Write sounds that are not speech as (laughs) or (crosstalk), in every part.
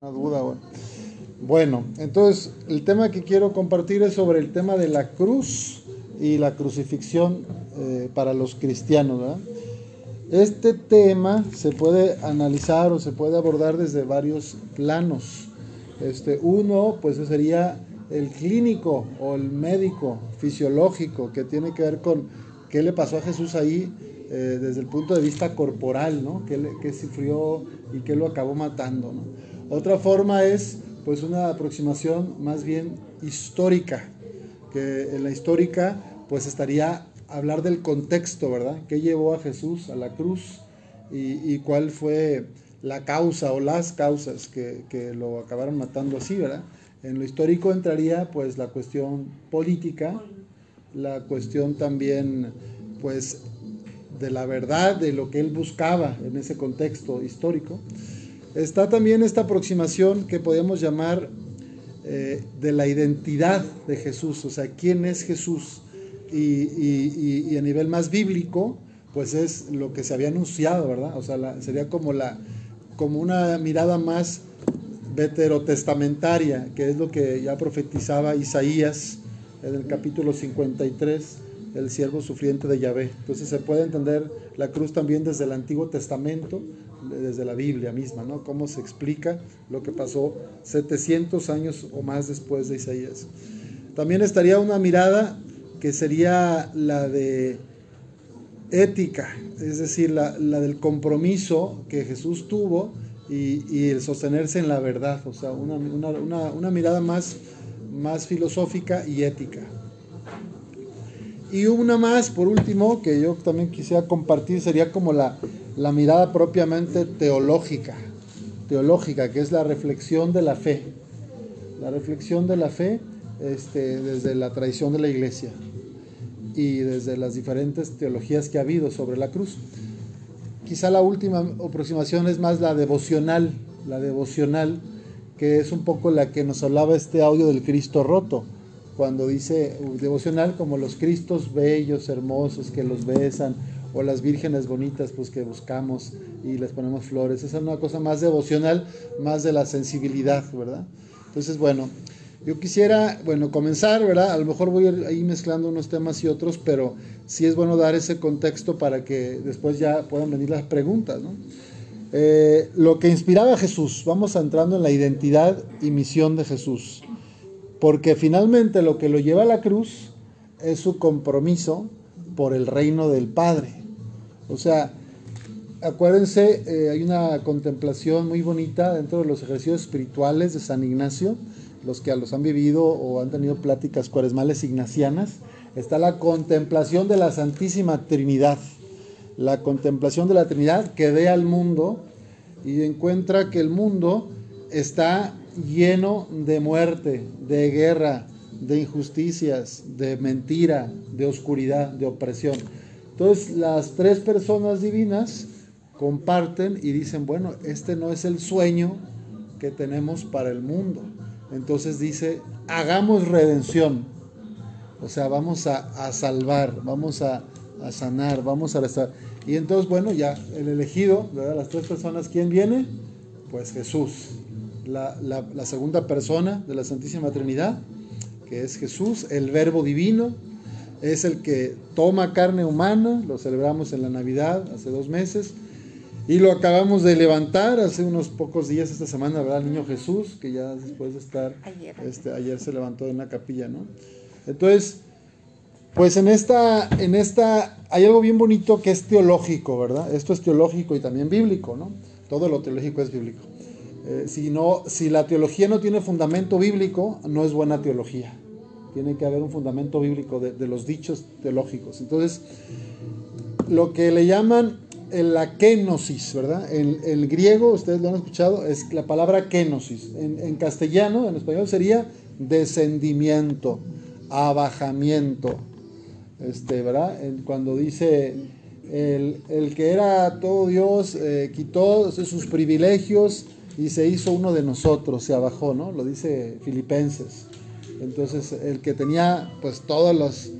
Una duda, bueno. Entonces el tema que quiero compartir es sobre el tema de la cruz y la crucifixión eh, para los cristianos. ¿verdad? Este tema se puede analizar o se puede abordar desde varios planos. Este, uno, pues sería el clínico o el médico fisiológico que tiene que ver con qué le pasó a Jesús ahí eh, desde el punto de vista corporal, ¿no? ¿Qué, qué sufrió y qué lo acabó matando, ¿no? Otra forma es pues una aproximación más bien histórica, que en la histórica pues estaría hablar del contexto, ¿verdad? ¿Qué llevó a Jesús a la cruz y, cuál fue la causa o las causas que, que, lo acabaron matando así, ¿verdad? En lo histórico entraría pues la cuestión política, la cuestión también pues de la verdad, de lo que él buscaba en ese contexto histórico. Está también esta aproximación que podemos llamar eh, de la identidad de Jesús, o sea, quién es Jesús. Y, a nivel más bíblico, pues es lo que se había anunciado, ¿verdad? O sea, sería como, la, como una mirada más veterotestamentaria, que es lo que ya profetizaba Isaías en el capítulo 53, el siervo sufriente de Yahvé. Entonces se puede entender la cruz también desde el Antiguo Testamento, desde la Biblia misma, ¿no? Cómo se explica lo que pasó 700 años o más después de Isaías. También estaría una mirada que sería la de ética, es decir, la, del compromiso que Jesús tuvo y, el sostenerse en la verdad, o sea, una, una mirada más, más filosófica y ética. Y una más, por último, que yo también quisiera compartir, sería como la, la mirada propiamente teológica, teológica, que es la reflexión de la fe. La reflexión de la fe este, desde la tradición de la iglesia y desde las diferentes teologías que ha habido sobre la cruz. Quizá la última aproximación es más la devocional, la devocional, que es un poco la que nos hablaba este audio del Cristo roto, cuando dice devocional como los Cristos bellos, hermosos, que los besan, o las vírgenes bonitas pues que buscamos y les ponemos flores. Esa es una cosa más devocional, más de la sensibilidad, ¿verdad? Entonces, bueno, yo quisiera, bueno, comenzar, ¿verdad? A lo mejor voy ahí mezclando unos temas y otros, pero sí es bueno dar ese contexto para que después ya puedan venir las preguntas, ¿no? Eh, lo que inspiraba a Jesús, vamos entrando en la identidad y misión de Jesús, porque finalmente lo que lo lleva a la cruz es su compromiso por el reino del Padre. O sea, acuérdense, eh, hay una contemplación muy bonita dentro de los ejercicios espirituales de San Ignacio, los que los han vivido o han tenido pláticas cuaresmales ignacianas, está la contemplación de la Santísima Trinidad, la contemplación de la Trinidad que ve al mundo y encuentra que el mundo está lleno de muerte, de guerra, de injusticias, de mentira, de oscuridad, de opresión. Entonces las tres personas divinas comparten y dicen, bueno, este no es el sueño que tenemos para el mundo. Entonces dice, hagamos redención. O sea, vamos a, salvar, vamos a, sanar, vamos a restaurar. Y entonces, bueno, ya el elegido, ¿verdad? Las tres personas, ¿quién viene? Pues Jesús, la, la segunda persona de la Santísima Trinidad que es Jesús, el Verbo Divino, es el que toma carne humana, lo celebramos en la Navidad hace dos meses, y lo acabamos de levantar hace unos pocos días esta semana, ¿verdad? El niño Jesús, que ya después de estar, ayer, este, ayer se levantó de una capilla, ¿no? Entonces, pues en esta, en esta, hay algo bien bonito que es teológico, ¿verdad? Esto es teológico y también bíblico, ¿no? Todo lo teológico es bíblico. Eh, si, la teología no tiene fundamento bíblico, no es buena teología. Tiene que haber un fundamento bíblico de, los dichos teológicos. Entonces, lo que le llaman la kenosis, ¿verdad? En el griego, ustedes lo han escuchado, es la palabra kenosis. En, castellano, en español sería descendimiento, abajamiento. Este, ¿verdad? cuando dice el, que era todo Dios eh, quitó sus privilegios y se hizo uno de nosotros, se abajó, ¿no? Lo dice Filipenses. Entonces, el que tenía pues todas las,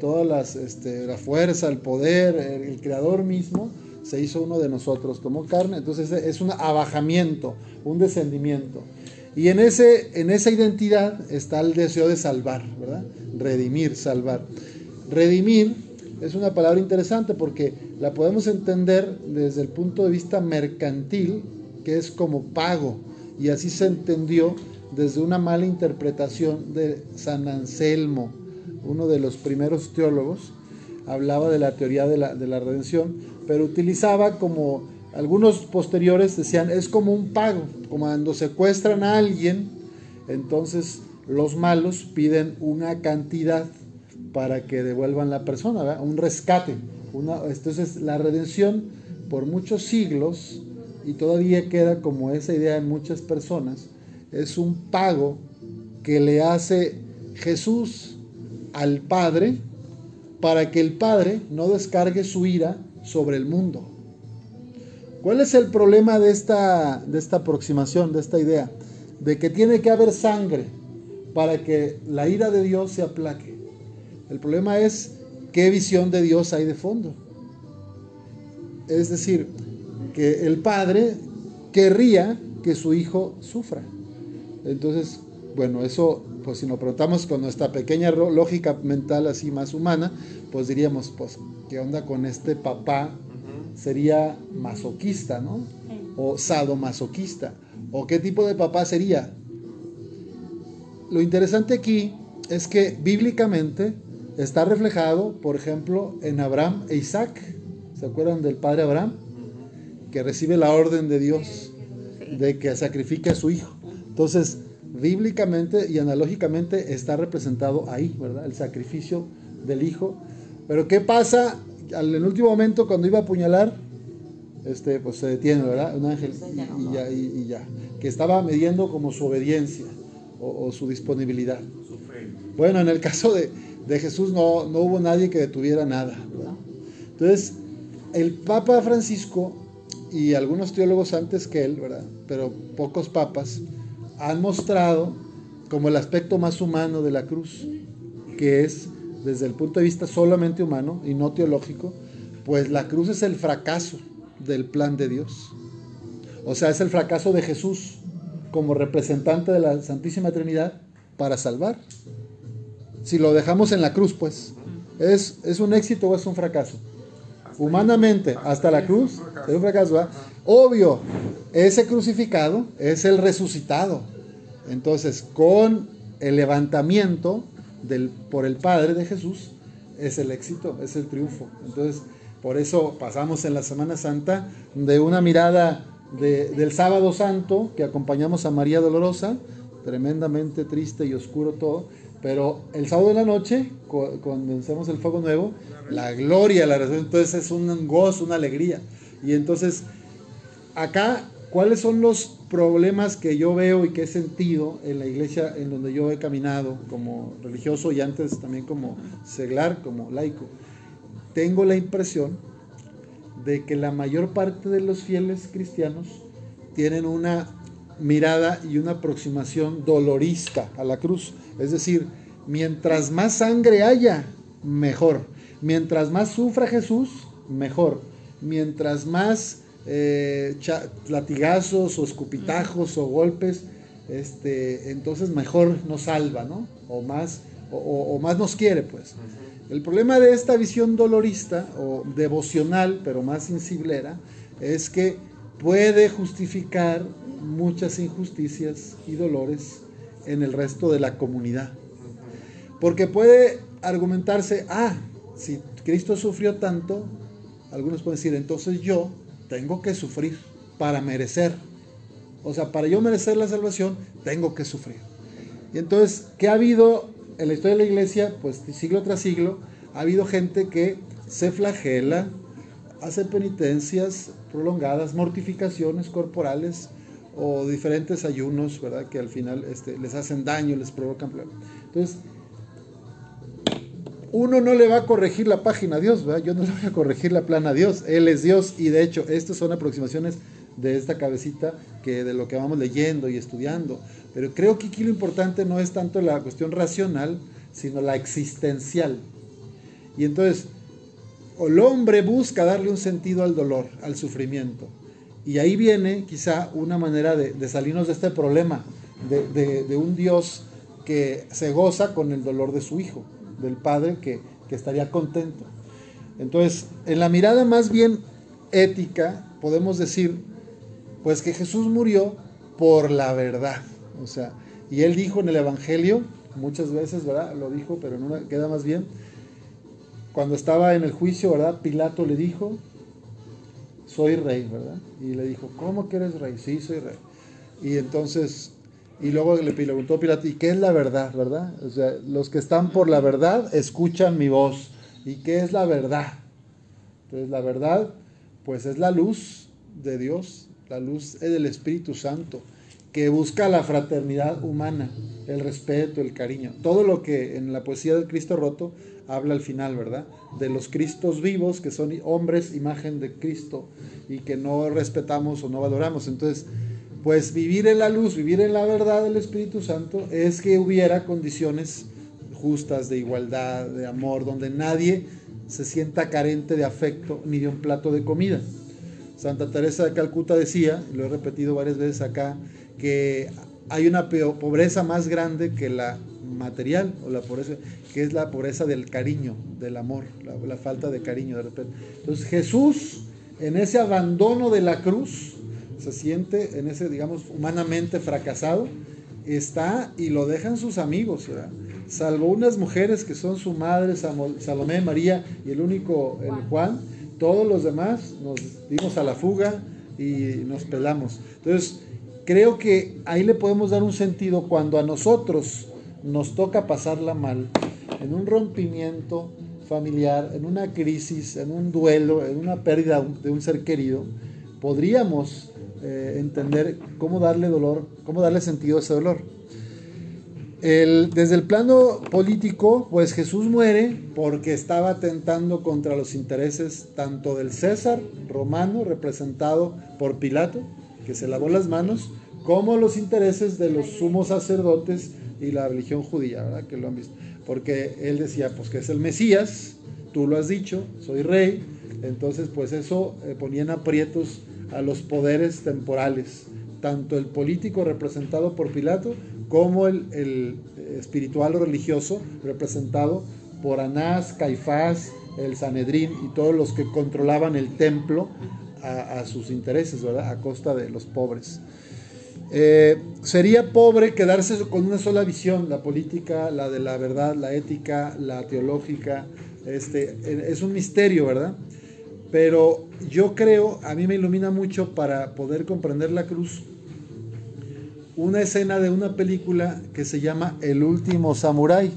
todas las, este, la fuerza, el poder, el, creador mismo, se hizo uno de nosotros, tomó carne, entonces es un abajamiento, un descendimiento. Y en, ese, en esa identidad está el deseo de salvar, ¿verdad? Redimir, salvar. Redimir es una palabra interesante porque la podemos entender desde el punto de vista mercantil, que es como pago, y así se entendió desde una mala interpretación de San Anselmo, uno de los primeros teólogos, hablaba de la teoría de la, de la redención, pero utilizaba como algunos posteriores decían, es como un pago, como cuando secuestran a alguien, entonces los malos piden una cantidad para que devuelvan la persona, un rescate. Una, entonces la redención por muchos siglos, y todavía queda como esa idea en muchas personas, es un pago que le hace Jesús al Padre para que el Padre no descargue su ira sobre el mundo. ¿Cuál es el problema de esta, de esta aproximación, de esta idea? De que tiene que haber sangre para que la ira de Dios se aplaque. El problema es qué visión de Dios hay de fondo. Es decir, que el Padre querría que su Hijo sufra. Entonces, bueno, eso, pues si nos preguntamos con nuestra pequeña lógica mental así más humana, pues diríamos, pues, ¿qué onda con este papá? Sería masoquista, ¿no? O sadomasoquista. ¿O qué tipo de papá sería? Lo interesante aquí es que bíblicamente está reflejado, por ejemplo, en Abraham e Isaac. ¿Se acuerdan del padre Abraham? Que recibe la orden de Dios de que sacrifique a su hijo. Entonces, bíblicamente y analógicamente está representado ahí, ¿verdad? El sacrificio del hijo. Pero ¿qué pasa al el último momento cuando iba a apuñalar? Este, pues se detiene, ¿verdad? Un ángel y, ya, y, ya, Que estaba midiendo como su obediencia o, su disponibilidad. Bueno, en el caso de, de Jesús no, no, hubo nadie que detuviera nada, ¿verdad? Entonces, el Papa Francisco y algunos teólogos antes que él, ¿verdad? Pero pocos papas, han mostrado como el aspecto más humano de la cruz, que es desde el punto de vista solamente humano y no teológico, pues la cruz es el fracaso del plan de Dios. O sea, es el fracaso de Jesús como representante de la Santísima Trinidad para salvar. Si lo dejamos en la cruz, pues, ¿es, es un éxito o es un fracaso? Humanamente, hasta la cruz, es un fracaso. Obvio, ese crucificado es el resucitado. Entonces, con el levantamiento por el Padre de Jesús, es el éxito, es el triunfo. Entonces, por eso pasamos en la Semana Santa de una mirada del sábado santo, que acompañamos a María Dolorosa, tremendamente triste y oscuro todo, pero el sábado de la noche, cuando hacemos el fuego nuevo, la gloria, la resurrección, entonces es un gozo, una alegría. Y entonces acá, ¿cuáles son los problemas que yo veo y que he sentido en la iglesia en donde yo he caminado como religioso y antes también como seglar, como laico? Tengo la impresión de que la mayor parte de los fieles cristianos tienen una mirada y una aproximación dolorista a la cruz. Es decir, mientras más sangre haya, mejor. Mientras más sufra Jesús, mejor. Mientras más eh, latigazos o escupitajos o golpes, este, entonces mejor nos salva, ¿no? O más, o, más nos quiere, pues. El problema de esta visión dolorista o devocional, pero más sensiblera, es que puede justificar muchas injusticias y dolores en el resto de la comunidad. Porque puede argumentarse, ah, si Cristo sufrió tanto, algunos pueden decir, entonces yo tengo que sufrir para merecer. O sea, para yo merecer la salvación, tengo que sufrir. Y entonces, ¿qué ha habido en la historia de la iglesia? Pues siglo tras siglo, ha habido gente que se flagela, hace penitencias prolongadas, mortificaciones corporales o diferentes ayunos, ¿verdad? Que al final este, les hacen daño, les provocan problemas. Entonces, uno no le va a corregir la página a Dios, ¿verdad? Yo no le voy a corregir la plana a Dios. Él es Dios y de hecho estas son aproximaciones de esta cabecita que de lo que vamos leyendo y estudiando. Pero creo que aquí lo importante no es tanto la cuestión racional, sino la existencial. Y entonces, el hombre busca darle un sentido al dolor, al sufrimiento. Y ahí viene quizá una manera de, salirnos de este problema, de, un Dios que se goza con el dolor de su hijo, del padre que, que estaría contento. Entonces, en la mirada más bien ética, podemos decir, pues que Jesús murió por la verdad. O sea, y él dijo en el Evangelio, muchas veces, ¿verdad? Lo dijo, pero no queda más bien. Cuando estaba en el juicio, ¿verdad? Pilato le dijo, soy rey, ¿verdad? Y le dijo, ¿cómo que eres rey? Sí, soy rey. Y entonces, y luego le preguntó Pilato, ¿y qué es la verdad, verdad? O sea, los que están por la verdad escuchan mi voz. ¿Y qué es la verdad? Entonces, la verdad, pues es la luz de Dios, la luz del Espíritu Santo que busca la fraternidad humana, el respeto, el cariño. Todo lo que en la poesía del Cristo roto habla al final, ¿verdad? De los Cristos vivos, que son hombres, imagen de Cristo, y que no respetamos o no valoramos. Entonces, pues vivir en la luz, vivir en la verdad del Espíritu Santo, es que hubiera condiciones justas de igualdad, de amor, donde nadie se sienta carente de afecto ni de un plato de comida. Santa Teresa de Calcuta decía, lo he repetido varias veces acá, que hay una pobreza más grande que la material o la pobreza, que es la pobreza del cariño, del amor, la, falta de cariño de repente. Entonces Jesús, en ese abandono de la cruz, se siente en ese, digamos, humanamente fracasado, está y lo dejan sus amigos, salvo unas mujeres que son su madre, Salomé, María y el único, el Juan, todos los demás nos dimos a la fuga y nos pelamos. Entonces, creo que ahí le podemos dar un sentido cuando a nosotros nos toca pasarla mal, en un rompimiento familiar, en una crisis, en un duelo, en una pérdida de un ser querido, podríamos eh, entender cómo darle dolor, cómo darle sentido a ese dolor. desde el plano político, pues Jesús muere porque estaba atentando contra los intereses tanto del César romano, representado por Pilato, que se lavó las manos, como los intereses de los sumos sacerdotes y la religión judía, ¿verdad? Que lo han visto. Porque él decía, pues que es el Mesías, tú lo has dicho, soy rey, entonces pues eso eh, ponía en aprietos a los poderes temporales, tanto el político representado por Pilato como el, el espiritual o religioso representado por Anás, Caifás, el Sanedrín y todos los que controlaban el templo a, sus intereses, ¿verdad? A costa de los pobres. Eh, sería pobre quedarse con una sola visión, la política, la de la verdad, la ética, la teológica. Este, es un misterio, ¿verdad? Pero yo creo, a mí me ilumina mucho para poder comprender la cruz, una escena de una película que se llama El último samurái.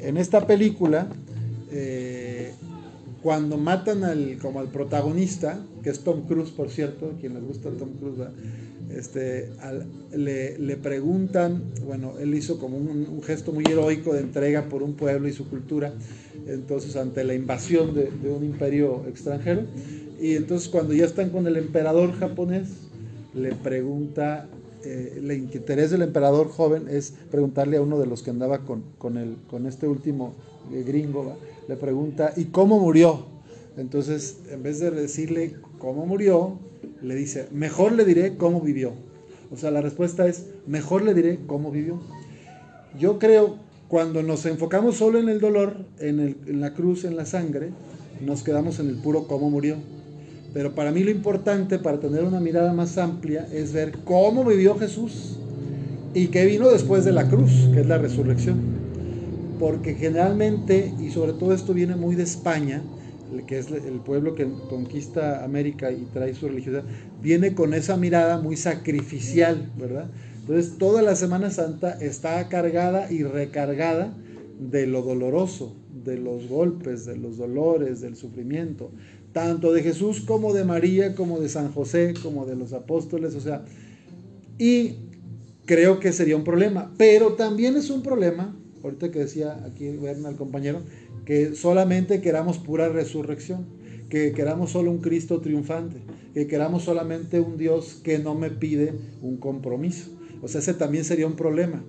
En esta película, eh, cuando matan al, como al protagonista, que es Tom Cruise, por cierto, quien les gusta Tom Cruise, este, le, preguntan, bueno, él hizo como un, gesto muy heroico de entrega por un pueblo y su cultura, entonces ante la invasión de, un imperio extranjero, y entonces cuando ya están con el emperador japonés, le pregunta, eh, el interés del emperador joven es preguntarle a uno de los que andaba con, con, el, con este último eh, gringo, le pregunta, ¿y cómo murió? Entonces, en vez de decirle cómo murió, le dice, mejor le diré cómo vivió. O sea, la respuesta es, mejor le diré cómo vivió. Yo creo, cuando nos enfocamos solo en el dolor, en, en la cruz, en la sangre, nos quedamos en el puro cómo murió. Pero para mí lo importante, para tener una mirada más amplia, es ver cómo vivió Jesús y qué vino después de la cruz, que es la resurrección porque generalmente, y sobre todo esto viene muy de España, que es el pueblo que conquista América y trae su religiosidad, viene con esa mirada muy sacrificial, ¿verdad? Entonces toda la Semana Santa está cargada y recargada de lo doloroso, de los golpes, de los dolores, del sufrimiento, tanto de Jesús como de María, como de San José, como de los apóstoles, o sea, y creo que sería un problema, pero también es un problema ahorita que decía aquí el compañero, que solamente queramos pura resurrección, que queramos solo un Cristo triunfante, que queramos solamente un Dios que no me pide un compromiso. O sea, ese también sería un problema,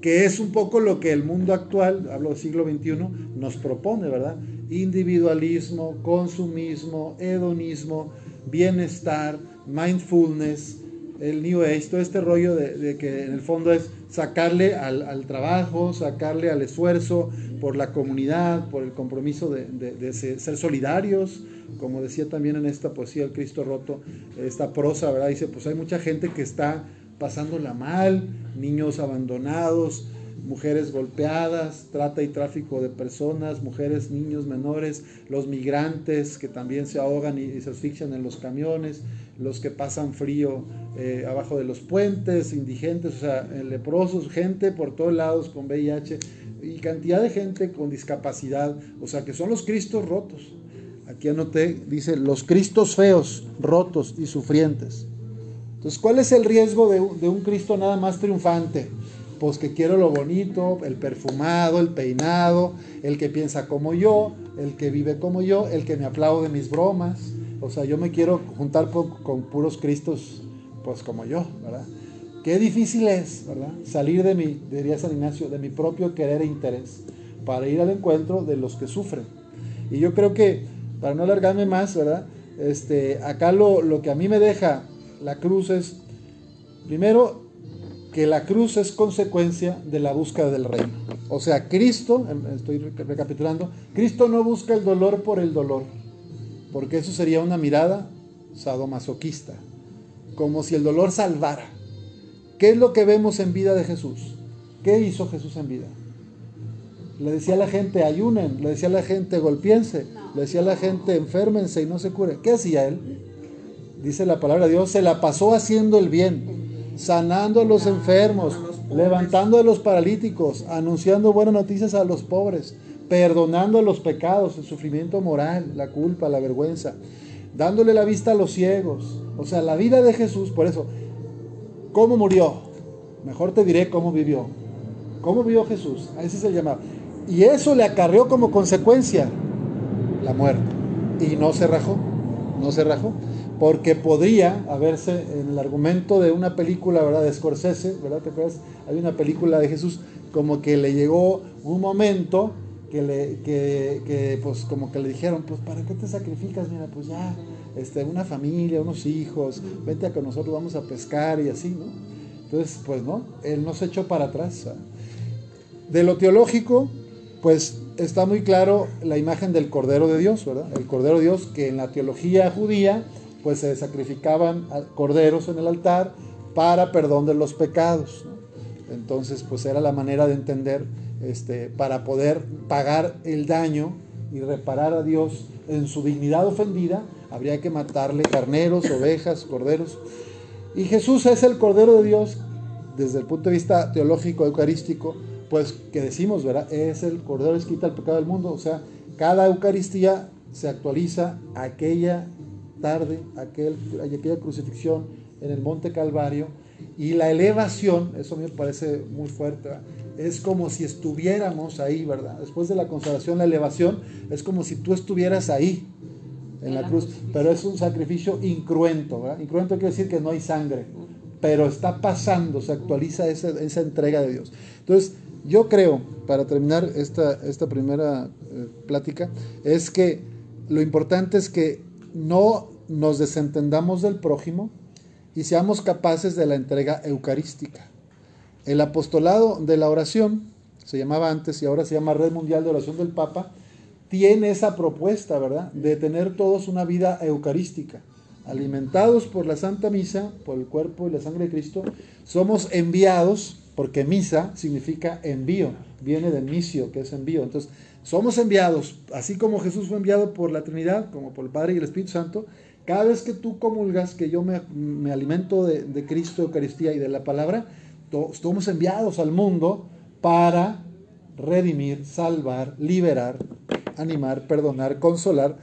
que es un poco lo que el mundo actual, hablo del siglo XXI, nos propone, ¿verdad? individualismo, consumismo, hedonismo, bienestar, mindfulness, el New Age, todo este rollo de, que en el fondo es sacarle al, trabajo, sacarle al esfuerzo por la comunidad, por el compromiso de, ser solidarios, como decía también en esta poesía El Cristo Roto, esta prosa, ¿verdad? Dice, pues hay mucha gente que está pasándola mal, niños abandonados, mujeres golpeadas, trata y tráfico de personas, mujeres, niños menores, los migrantes que también se ahogan y, se asfixian en los camiones, los que pasan frío eh, abajo de los puentes, indigentes, o sea, leprosos, gente por todos lados con VIH y cantidad de gente con discapacidad, o sea, que son los cristos rotos. Aquí anoté, dice, los cristos feos, rotos y sufrientes. Entonces, ¿cuál es el riesgo de un Cristo nada más triunfante? Pues que quiero lo bonito, el perfumado, el peinado, el que piensa como yo, el que vive como yo, el que me aplaude mis bromas. O sea, yo me quiero juntar con, puros cristos, pues como yo, ¿verdad? Qué difícil es, ¿verdad? Salir de mi, diría San Ignacio, de mi propio querer e interés para ir al encuentro de los que sufren. Y yo creo que, para no alargarme más, ¿verdad? Este, acá lo, lo que a mí me deja la cruz es, primero, que la cruz es consecuencia de la búsqueda del reino. O sea, Cristo, em, estoy recapitulando, Cristo no busca el dolor por el dolor, porque eso sería una mirada sadomasoquista, como si el dolor salvara. ¿Qué es lo que vemos en vida de Jesús? ¿Qué hizo Jesús en vida? Le decía a la gente, ayunen, le decía a la gente, golpiense, le decía a la gente, enférmense y no se cure. ¿Qué hacía él? Dice la palabra de Dios, se la pasó haciendo el bien sanando a los enfermos, levantando a los paralíticos, anunciando buenas noticias a los pobres, perdonando los pecados, el sufrimiento moral, la culpa, la vergüenza, dándole la vista a los ciegos. O sea, la vida de Jesús, por eso, ¿cómo murió? Mejor te diré cómo vivió. ¿Cómo vivió Jesús? A ese es el llamado. Y eso le acarreó como consecuencia la muerte. Y no se rajó, no se rajó porque podría haberse en el argumento de una película, ¿verdad? De Scorsese, ¿verdad? ¿Te acuerdas? Hay una película de Jesús como que le llegó un momento que le, que, pues como que le dijeron, pues ¿para qué te sacrificas? Mira, pues ya, este, una familia, unos hijos, vete a con nosotros, vamos a pescar y así, ¿no? Entonces, pues no, él no se echó para atrás. De lo teológico, pues está muy claro la imagen del Cordero de Dios, ¿verdad? El Cordero de Dios que en la teología judía pues se sacrificaban corderos en el altar para perdón de los pecados. Entonces, pues era la manera de entender, este, para poder pagar el daño y reparar a Dios en su dignidad ofendida, habría que matarle carneros, ovejas, corderos. Y Jesús es el Cordero de Dios desde el punto de vista teológico, eucarístico, pues que decimos, ¿verdad? Es el Cordero que quita el pecado del mundo. O sea, cada Eucaristía se actualiza aquella tarde, aquel, aquella crucifixión en el Monte Calvario, y la elevación, eso me parece muy fuerte, es como si estuviéramos ahí, ¿verdad? Después de la consagración, la elevación es como si tú estuvieras ahí, en, la, cruz, pero es un sacrificio incruento, ¿verdad? Incruento quiere decir que no hay sangre, pero está pasando, se actualiza esa, esa entrega de Dios. Entonces, yo creo, para terminar esta, esta primera eh, plática, es que lo importante es que no nos desentendamos del prójimo y seamos capaces de la entrega eucarística. El apostolado de la oración, se llamaba antes y ahora se llama Red Mundial de Oración del Papa, tiene esa propuesta, ¿verdad? De tener todos una vida eucarística. Alimentados por la Santa Misa, por el cuerpo y la sangre de Cristo, somos enviados, porque misa significa envío, viene del misio, que es envío. Entonces, somos enviados, así como Jesús fue enviado por la Trinidad, como por el Padre y el Espíritu Santo, cada vez que tú comulgas, que yo me, alimento de, Cristo, Eucaristía y de la palabra, estamos enviados al mundo para redimir, salvar, liberar, animar, perdonar, consolar.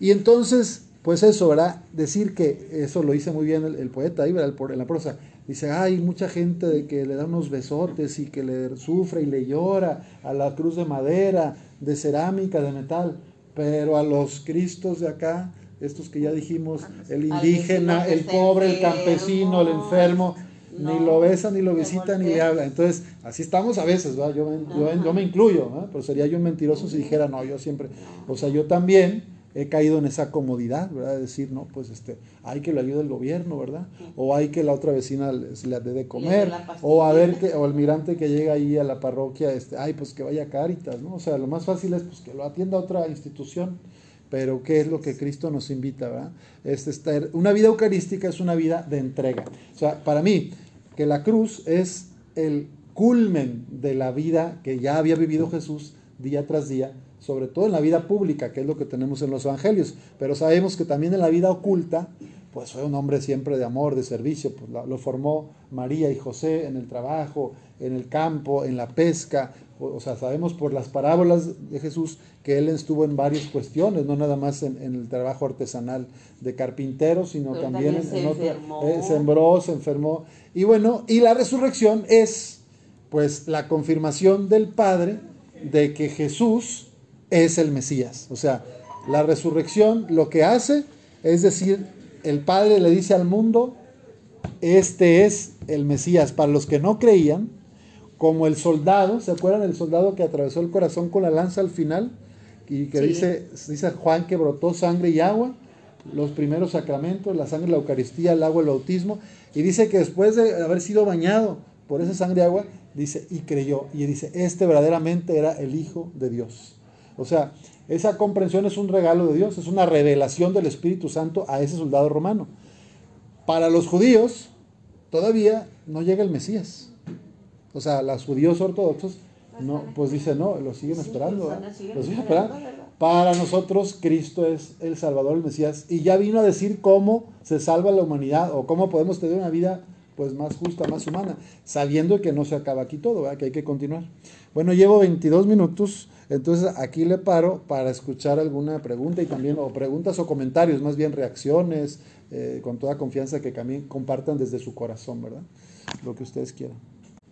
Y entonces, pues eso, ¿verdad? Decir que eso lo dice muy bien el, poeta ahí. En la prosa. Dice, hay mucha gente de que le da unos besotes y que le sufre y le llora a la cruz de madera, de cerámica, de metal, pero a los cristos de acá, estos que ya dijimos, el indígena, el pobre, el campesino, el enfermo, ni lo besa, ni lo visita, ni le habla. Entonces, así estamos a veces, ¿verdad? Yo, yo, me incluyo, pero sería yo un mentiroso si dijera, no, yo siempre, o sea, yo también he caído en esa comodidad, ¿verdad? De decir, no, pues este, hay que lo ayude el gobierno, ¿verdad? O hay que la otra vecina le dé de comer, o a ver que, o el mirante que llega ahí a la parroquia, este, ay, pues que vaya a Caritas, ¿no? O sea, lo más fácil es pues que lo atienda otra institución, pero ¿qué es lo que Cristo nos invita, ¿verdad? Es estar, una vida eucarística es una vida de entrega. O sea, para mí, que la cruz es el culmen de la vida que ya había vivido Jesús día tras día, sobre todo en la vida pública, que es lo que tenemos en los evangelios, pero sabemos que también en la vida oculta, pues fue un hombre siempre de amor, de servicio, pues lo, formó María y José en el trabajo, en el campo, en la pesca, o, sea, sabemos por las parábolas de Jesús que él estuvo en varias cuestiones, no nada más en, el trabajo artesanal de carpintero, sino también, en, otro, eh, sembró, se enfermó, y bueno, y la resurrección es pues la confirmación del Padre de que Jesús es el Mesías. O sea, la resurrección lo que hace es decir, el Padre le dice al mundo, este es el Mesías. Para los que no creían, como el soldado, ¿se acuerdan del soldado que atravesó el corazón con la lanza al final? Y que dice, dice Juan que brotó sangre y agua, los primeros sacramentos, la sangre, la Eucaristía, el agua, el bautismo. Y dice que después de haber sido bañado por esa sangre y agua, dice, y creyó. Y dice, este verdaderamente era el Hijo de Dios. O sea, esa comprensión es un regalo de Dios, es una revelación del Espíritu Santo a ese soldado romano. Para los judíos, todavía no llega el Mesías. O sea, los judíos ortodoxos, no, pues dicen, no, lo siguen esperando. Lo siguen esperando. Para nosotros, Cristo es el Salvador, el Mesías, y ya vino a decir cómo se salva la humanidad o cómo podemos tener una vida pues más justa, más humana, sabiendo que no se acaba aquí todo, que hay que continuar. Bueno, llevo 22 minutos. Entonces aquí le paro para escuchar alguna pregunta y también, o preguntas o comentarios, más bien reacciones, eh, con toda confianza que también compartan desde su corazón, ¿verdad? Lo que ustedes quieran.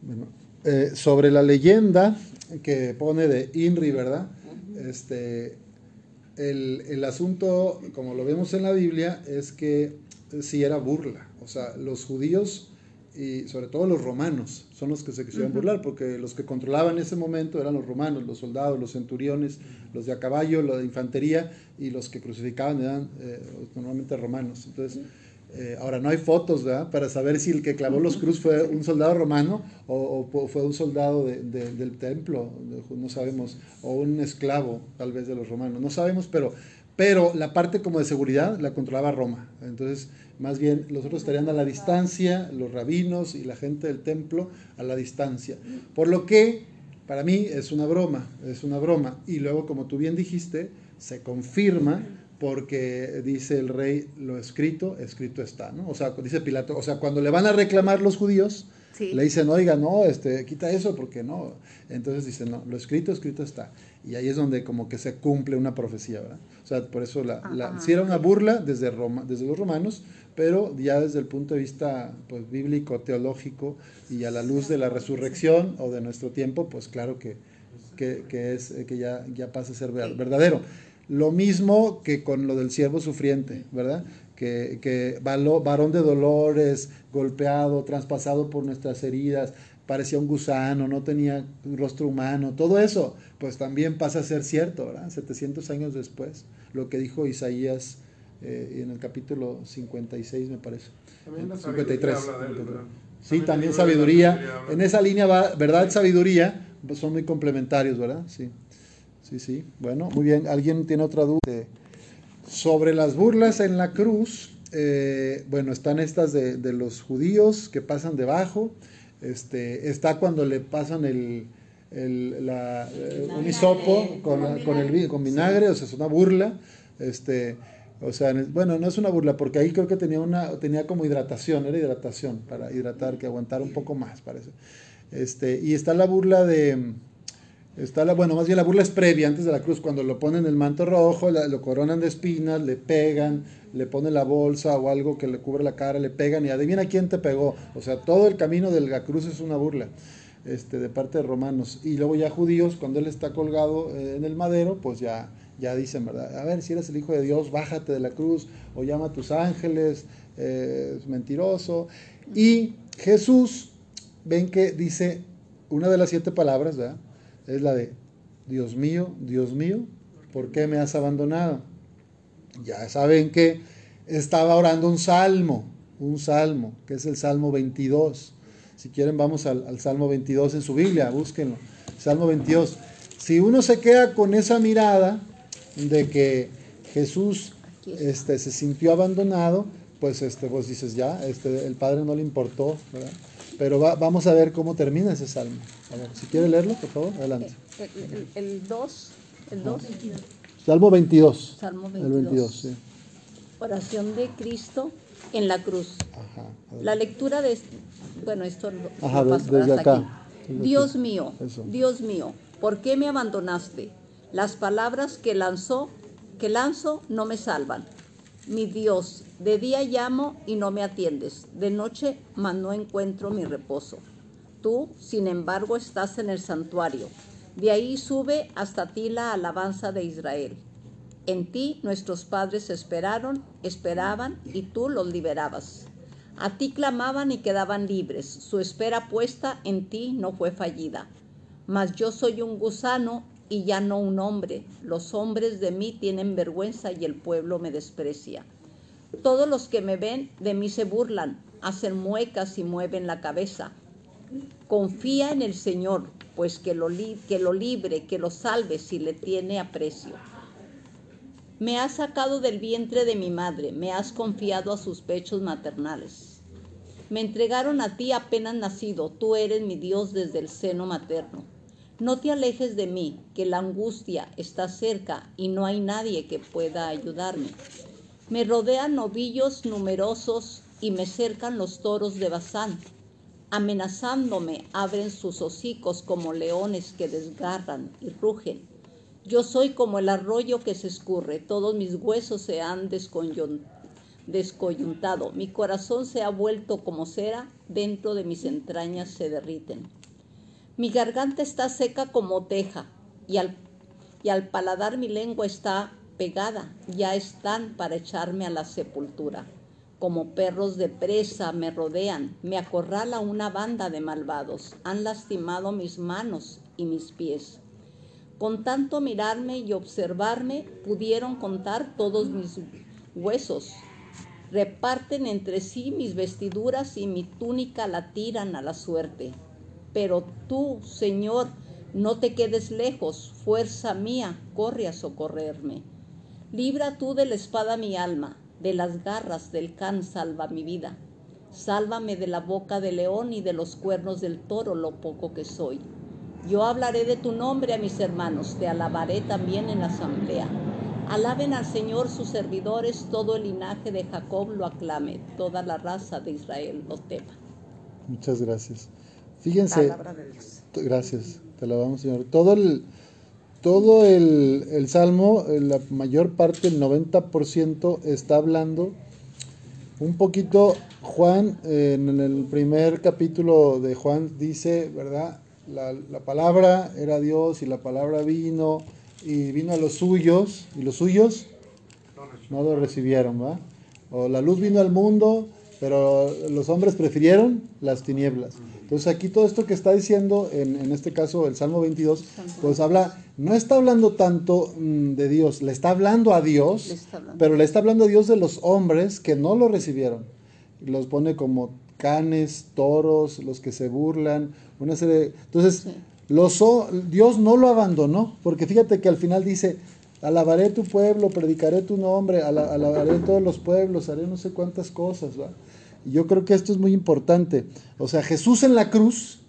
Bueno, eh, sobre la leyenda que pone de Inri, ¿verdad? Este, el, el asunto, como lo vemos en la Biblia, es que sí era burla. O sea, los judíos y sobre todo los romanos son los que se quisieron burlar, porque los que controlaban en ese momento eran los romanos, los soldados, los centuriones, los de a caballo, los de infantería, y los que crucificaban eran eh, normalmente romanos. Entonces, eh, ahora no hay fotos ¿verdad? para saber si el que clavó los cruz fue un soldado romano o, fue un soldado del templo, no sabemos, o un esclavo tal vez de los romanos, no sabemos, pero, pero la parte como de seguridad la controlaba Roma. Entonces, más bien, los otros estarían a la distancia, los rabinos y la gente del templo a la distancia. Por lo que, para mí, es una broma, es una broma. Y luego, como tú bien dijiste, se confirma porque dice el rey, lo escrito, escrito está, ¿no? O sea, dice Pilato, o sea, cuando le van a reclamar los judíos, le dicen, oiga, no, este, quita eso porque no. Entonces dicen, no, lo escrito, escrito está. Y ahí es donde como que se cumple una profecía, ¿verdad? O sea, por eso la, la si era una burla desde, Roma, desde los romanos, pero ya desde el punto de vista pues, bíblico, teológico y a la luz de la resurrección o de nuestro tiempo, pues claro que, que, es, que ya, ya pasa a ser verdadero. Lo mismo que con lo del siervo sufriente, ¿verdad? Que, que varón de dolores, golpeado, traspasado por nuestras heridas, parecía un gusano, no tenía un rostro humano, todo eso, pues también pasa a ser cierto, ¿verdad? 700 años después, lo que dijo Isaías eh, en el capítulo 56 me parece. También 53. sí, también sabiduría. En esa línea va, verdad, sabiduría, pues son muy complementarios, ¿verdad? Sí, sí, sí. Bueno, muy bien. ¿Alguien tiene otra duda? Sobre las burlas en la cruz, eh, bueno, están estas de, los judíos que pasan debajo. Este, está cuando le pasan el, el la, eh, un hisopo con, con, el, con vinagre, o sea, es una burla. Este, o sea, bueno, no es una burla, porque ahí creo que tenía, una, tenía como hidratación, era hidratación, para hidratar, que aguantar un poco más, parece. Este, y está la burla de, está la, bueno, más bien la burla es previa, antes de la cruz, cuando lo ponen el manto rojo, lo coronan de espinas, le pegan, le ponen la bolsa o algo que le cubre la cara, le pegan y adivina quién te pegó. O sea, todo el camino de la cruz es una burla. Este, de parte de romanos. Y luego ya judíos, cuando él está colgado eh, en el madero, pues ya ya dicen, ¿verdad? A ver, si eres el Hijo de Dios, bájate de la cruz o llama a tus ángeles, eh, es mentiroso. Y Jesús, ven que dice una de las siete palabras, ¿verdad? Es la de Dios mío, Dios mío, ¿por qué me has abandonado? Ya saben que estaba orando un salmo, un salmo, que es el Salmo 22. Si quieren, vamos al, al Salmo 22 en su Biblia, búsquenlo. Salmo 22. Si uno se queda con esa mirada de que Jesús este, se sintió abandonado, pues este, vos dices, ya, este, el Padre no le importó, ¿verdad? Pero vamos a ver cómo termina ese salmo. A ver, si quiere leerlo, por favor, adelante. El 2, el 2. Salmo 22. Salmo 22. El 22, sí. Oración de Cristo en la cruz. Ajá, la lectura de, bueno, esto lo, Ajá, paso desde acá. Aquí. Dios mío, Dios mío, ¿por qué me abandonaste? Las palabras que lanzó, que lanzo no me salvan. Mi Dios, de día llamo y no me atiendes, de noche mas no encuentro mi reposo. Tú, sin embargo, estás en el santuario. De ahí sube hasta ti la alabanza de Israel. En ti nuestros padres esperaron, esperaban y tú los liberabas. A ti clamaban y quedaban libres. Su espera puesta en ti no fue fallida. Mas yo soy un gusano y ya no un hombre. Los hombres de mí tienen vergüenza y el pueblo me desprecia. Todos los que me ven de mí se burlan, hacen muecas y mueven la cabeza. Confía en el Señor, pues que lo, libre, que lo salve si le tiene aprecio. Me has sacado del vientre de mi madre, me has confiado a sus pechos maternales. Me entregaron a ti apenas nacido, tú eres mi Dios desde el seno materno. No te alejes de mí, que la angustia está cerca y no hay nadie que pueda ayudarme. Me rodean novillos numerosos y me cercan los toros de Bazán. Amenazándome abren sus hocicos como leones que desgarran y rugen. Yo soy como el arroyo que se escurre, todos mis huesos se han descoyuntado, mi corazón se ha vuelto como cera, dentro de mis entrañas se derriten. Mi garganta está seca como teja, y al, y al paladar mi lengua está pegada, ya están para echarme a la sepultura. Como perros de presa me rodean, me acorrala una banda de malvados, han lastimado mis manos y mis pies. Con tanto mirarme y observarme, pudieron contar todos mis huesos. Reparten entre sí mis vestiduras y mi túnica la tiran a la suerte. Pero tú, Señor, no te quedes lejos, fuerza mía, corre a socorrerme. Libra tú de la espada mi alma, de las garras del can salva mi vida. Sálvame de la boca del león y de los cuernos del toro lo poco que soy. Yo hablaré de tu nombre a mis hermanos, te alabaré también en la asamblea. Alaben al Señor sus servidores, todo el linaje de Jacob lo aclame, toda la raza de Israel lo tema. Muchas gracias. Fíjense, gracias, te alabamos Señor. Todo el, todo el, el salmo, la mayor parte, el 90%, está hablando un poquito, Juan, en el primer capítulo de Juan dice, ¿verdad? la, palabra era Dios y la palabra vino y vino a los suyos y los suyos no lo recibieron, ¿va? O la luz vino al mundo, pero los hombres prefirieron las tinieblas. Entonces aquí todo esto que está diciendo, en, este caso el Salmo 22, pues habla, no está hablando tanto mm, de Dios, le está hablando a Dios, pero le está hablando a Dios de los hombres que no lo recibieron. Los pone como canes, toros, los que se burlan, una serie Entonces, Dios no lo abandonó, porque fíjate que al final dice, alabaré tu pueblo, predicaré tu nombre, alabaré todos los pueblos, haré no sé cuántas cosas. ¿va? Y yo creo que esto es muy importante. O sea, Jesús en la cruz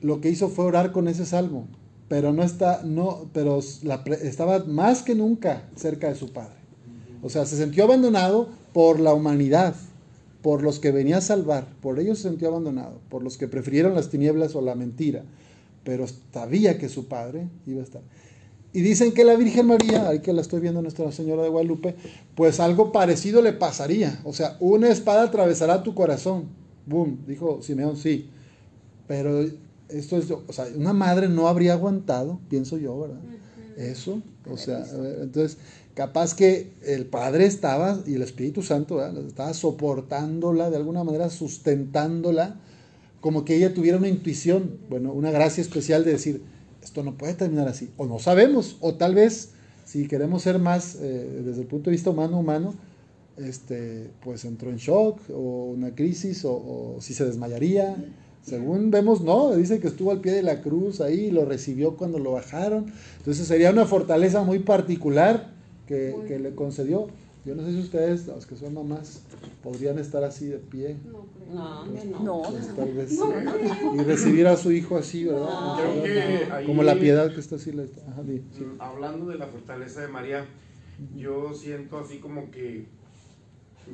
lo que hizo fue orar con ese salmo, pero no está, no, pero estaba más que nunca cerca de su Padre. O sea, se sintió abandonado por la humanidad por los que venía a salvar, por ellos se sintió abandonado, por los que prefirieron las tinieblas o la mentira, pero sabía que su padre iba a estar. Y dicen que la Virgen María, ahí que la estoy viendo Nuestra Señora de Guadalupe, pues algo parecido le pasaría. O sea, una espada atravesará tu corazón. Boom, dijo Simeón, sí. Pero esto es, o sea, una madre no habría aguantado, pienso yo, ¿verdad? Eso, o sea, entonces, capaz que el Padre estaba, y el Espíritu Santo, estaba soportándola, de alguna manera sustentándola, como que ella tuviera una intuición, bueno, una gracia especial de decir, esto no puede terminar así, o no sabemos, o tal vez, si queremos ser más eh, desde el punto de vista humano, humano, este, pues entró en shock o una crisis o, si se desmayaría. Según vemos, no, dice que estuvo al pie de la cruz ahí y lo recibió cuando lo bajaron. Entonces sería una fortaleza muy particular que, que le concedió. Yo no sé si ustedes, los que son mamás, podrían estar así de pie. No, no. Pues, tal vez, y recibir a su hijo así, ¿verdad? Como la piedad que está así. Hablando de la fortaleza de María, yo siento así como que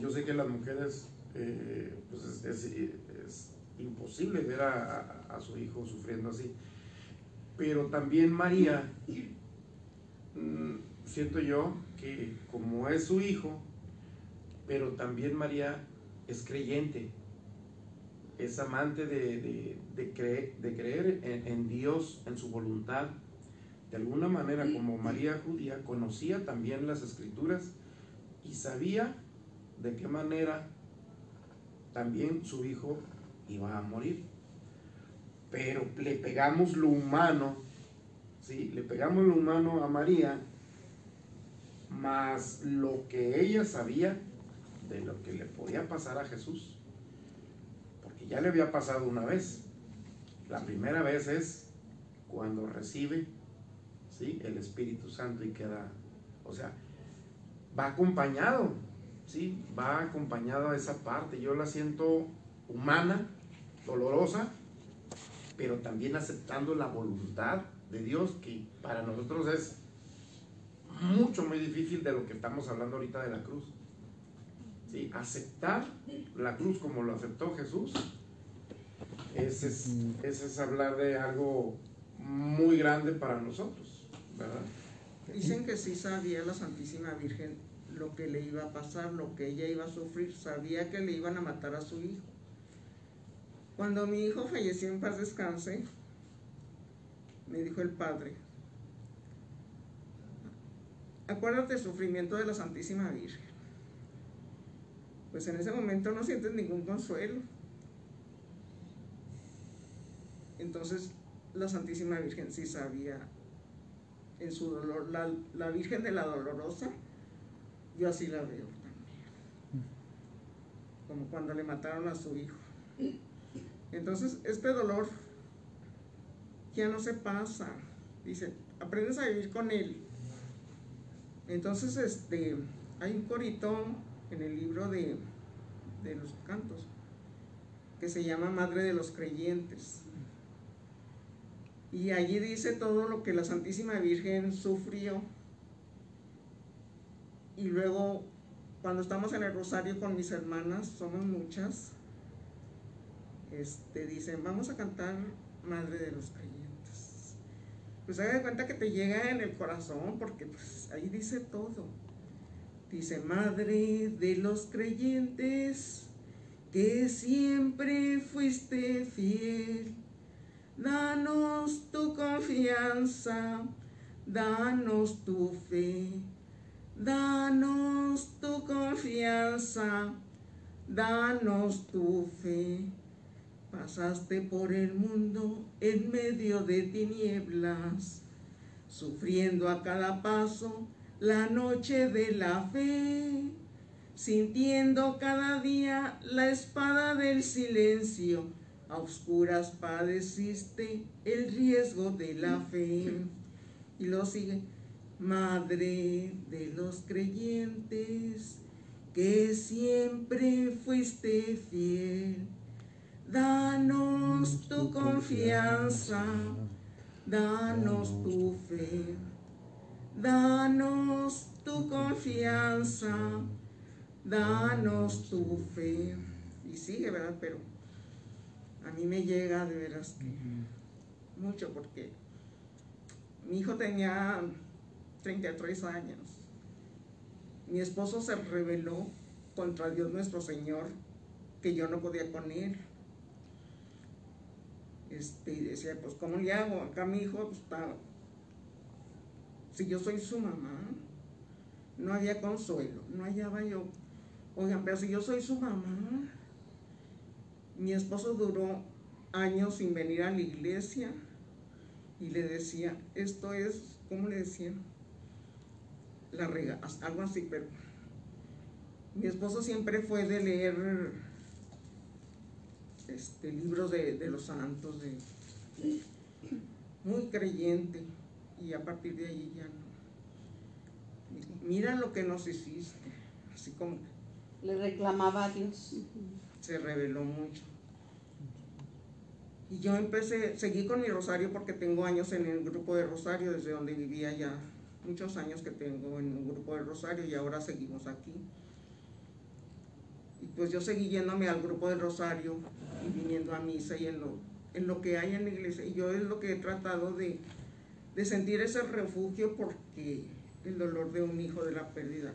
yo sé que las mujeres, eh, pues es, imposible ver a, su hijo sufriendo así, pero también María, mm, siento yo que como es su hijo, pero también María es creyente, es amante de, creer, de creer en, en, Dios, en su voluntad. De alguna manera, como María judía, conocía también las escrituras y sabía de qué manera también su hijo iba a morir. Pero le pegamos lo humano, ¿sí? le pegamos lo humano a María, más lo que ella sabía de lo que le podía pasar a Jesús. Porque ya le había pasado una vez. La primera vez es cuando recibe ¿sí? el Espíritu Santo y queda, o sea, va acompañado ¿sí? va acompañado a esa parte. Yo la siento humana, dolorosa, pero también aceptando la voluntad de Dios, que para nosotros es mucho, muy difícil de lo que estamos hablando ahorita de la cruz. ¿Sí? Aceptar la cruz como lo aceptó Jesús, ese es, hablar de algo muy grande para nosotros, ¿verdad? Dicen que sí sabía la Santísima Virgen lo que le iba a pasar, lo que ella iba a sufrir, sabía que le iban a matar a su hijo. Cuando mi hijo falleció en paz descanse, me dijo el padre, acuérdate del sufrimiento de la Santísima Virgen. Pues en ese momento no sientes ningún consuelo. Entonces la Santísima Virgen sí sabía en su dolor, la, la Virgen de la Dolorosa yo así la veo también. Como cuando le mataron a su hijo. Entonces, este dolor ya no se pasa. Dice, aprendes a vivir con él. Entonces, este, hay un corito en el libro de, de los cantos que se llama Madre de los Creyentes. Y allí dice todo lo que la Santísima Virgen sufrió y luego, cuando estamos en el rosario con mis hermanas, somos muchas, este, dicen, vamos a cantar Madre de los Creyentes. Pues haga de cuenta que te llega en el corazón, porque pues ahí dice todo. Dice, Madre de los creyentes, que siempre fuiste fiel, danos tu confianza, danos tu fe Danos tu confianza, danos tu fe. Pasaste por el mundo en medio de tinieblas, sufriendo a cada paso la noche de la fe, sintiendo cada día la espada del silencio, a oscuras padeciste el riesgo de la fe. Y lo sigue Madre de los creyentes, que siempre fuiste fiel. Danos tu confianza, danos tu fe, danos tu confianza, danos tu fe. Y sigue, ¿verdad? Pero a mí me llega de veras que mucho porque mi hijo tenía 33 años. Mi esposo se rebeló contra Dios nuestro Señor, que yo no podía con él. Este, y decía, pues, ¿cómo le hago? Acá mi hijo pues. Si yo soy su mamá, no había consuelo, no hallaba yo. Oigan, pero si yo soy su mamá, mi esposo duró años sin venir a la iglesia y le decía, esto es, ¿cómo le decía? La rega, algo así, pero mi esposo siempre fue de leer este, libros de, de los santos, de, muy creyente, y a partir de ahí ya no. Mira lo que nos hiciste, así como... Le reclamaba a Dios. Se reveló mucho. Y yo empecé, seguí con mi rosario porque tengo años en el grupo de rosario, desde donde vivía ya, muchos años que tengo en un grupo de rosario y ahora seguimos aquí. Y pues yo seguí yéndome al grupo de rosario y viniendo a misa y en lo, en lo que hay en la iglesia. Y yo es lo que he tratado de, de sentir ese refugio porque el dolor de un hijo de la pérdida.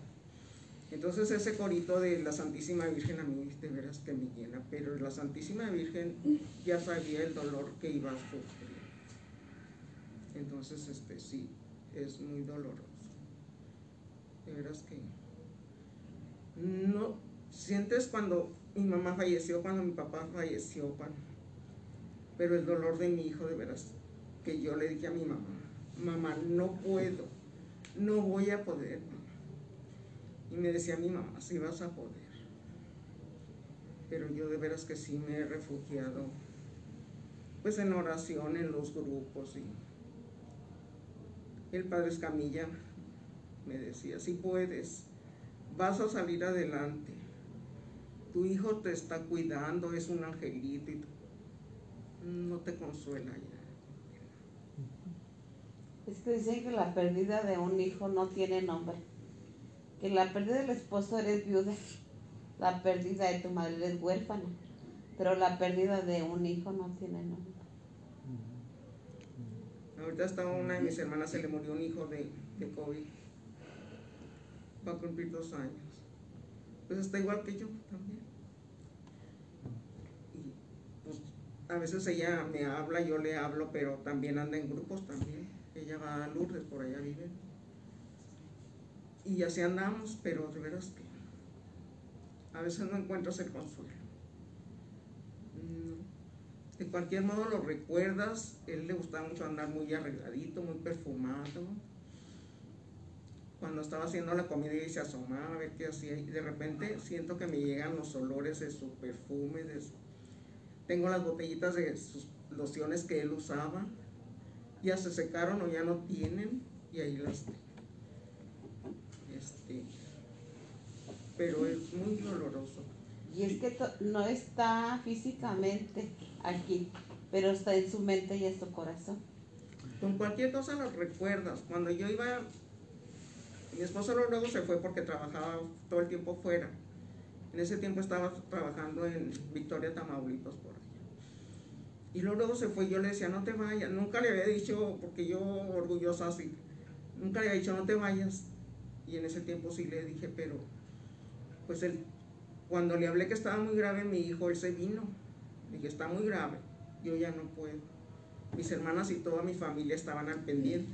Entonces ese corito de la Santísima Virgen a mí de veras que me llena, pero la Santísima Virgen ya sabía el dolor que iba a sufrir. Entonces este sí, es muy doloroso. De veras que no sientes cuando mi mamá falleció, cuando mi papá falleció, pero el dolor de mi hijo de veras que yo le dije a mi mamá, mamá, no puedo no voy a poder. Y me decía mi mamá, sí vas a poder. Pero yo de veras que sí me he refugiado, pues en oración, en los grupos. Y el padre Escamilla me decía, si puedes, vas a salir adelante. Tu hijo te está cuidando, es un angelito y no te consuela ya. Es que dicen que la pérdida de un hijo no tiene nombre. Que la pérdida del esposo eres viuda. La pérdida de tu madre eres huérfana. Pero la pérdida de un hijo no tiene nombre. Ahorita está una de mis hermanas, se le murió un hijo de, de COVID. Va a cumplir dos años. Pues está igual que yo también. Y pues a veces ella me habla, yo le hablo, pero también anda en grupos también. Ella va a Lourdes, por allá vive. Y así andamos, pero de veras que a veces no encuentras el consuelo. De cualquier modo lo recuerdas, él le gustaba mucho andar muy arregladito, muy perfumado. Cuando estaba haciendo la comida y se asomaba a ver qué hacía y de repente siento que me llegan los olores de su perfume, de tengo las botellitas de sus lociones que él usaba ya se secaron o ya no tienen y ahí las este, pero es muy doloroso. Y es que no está físicamente aquí, pero está en su mente y en su corazón. Con cualquier cosa lo recuerdas. Cuando yo iba, mi esposo luego se fue porque trabajaba todo el tiempo fuera. En ese tiempo estaba trabajando en Victoria, Tamaulipas, por y luego se fue, yo le decía, no te vayas. Nunca le había dicho, porque yo orgullosa así, nunca le había dicho, no te vayas. Y en ese tiempo sí le dije, pero pues él, cuando le hablé que estaba muy grave mi hijo, él se vino. Dije, está muy grave, yo ya no puedo. Mis hermanas y toda mi familia estaban al pendiente,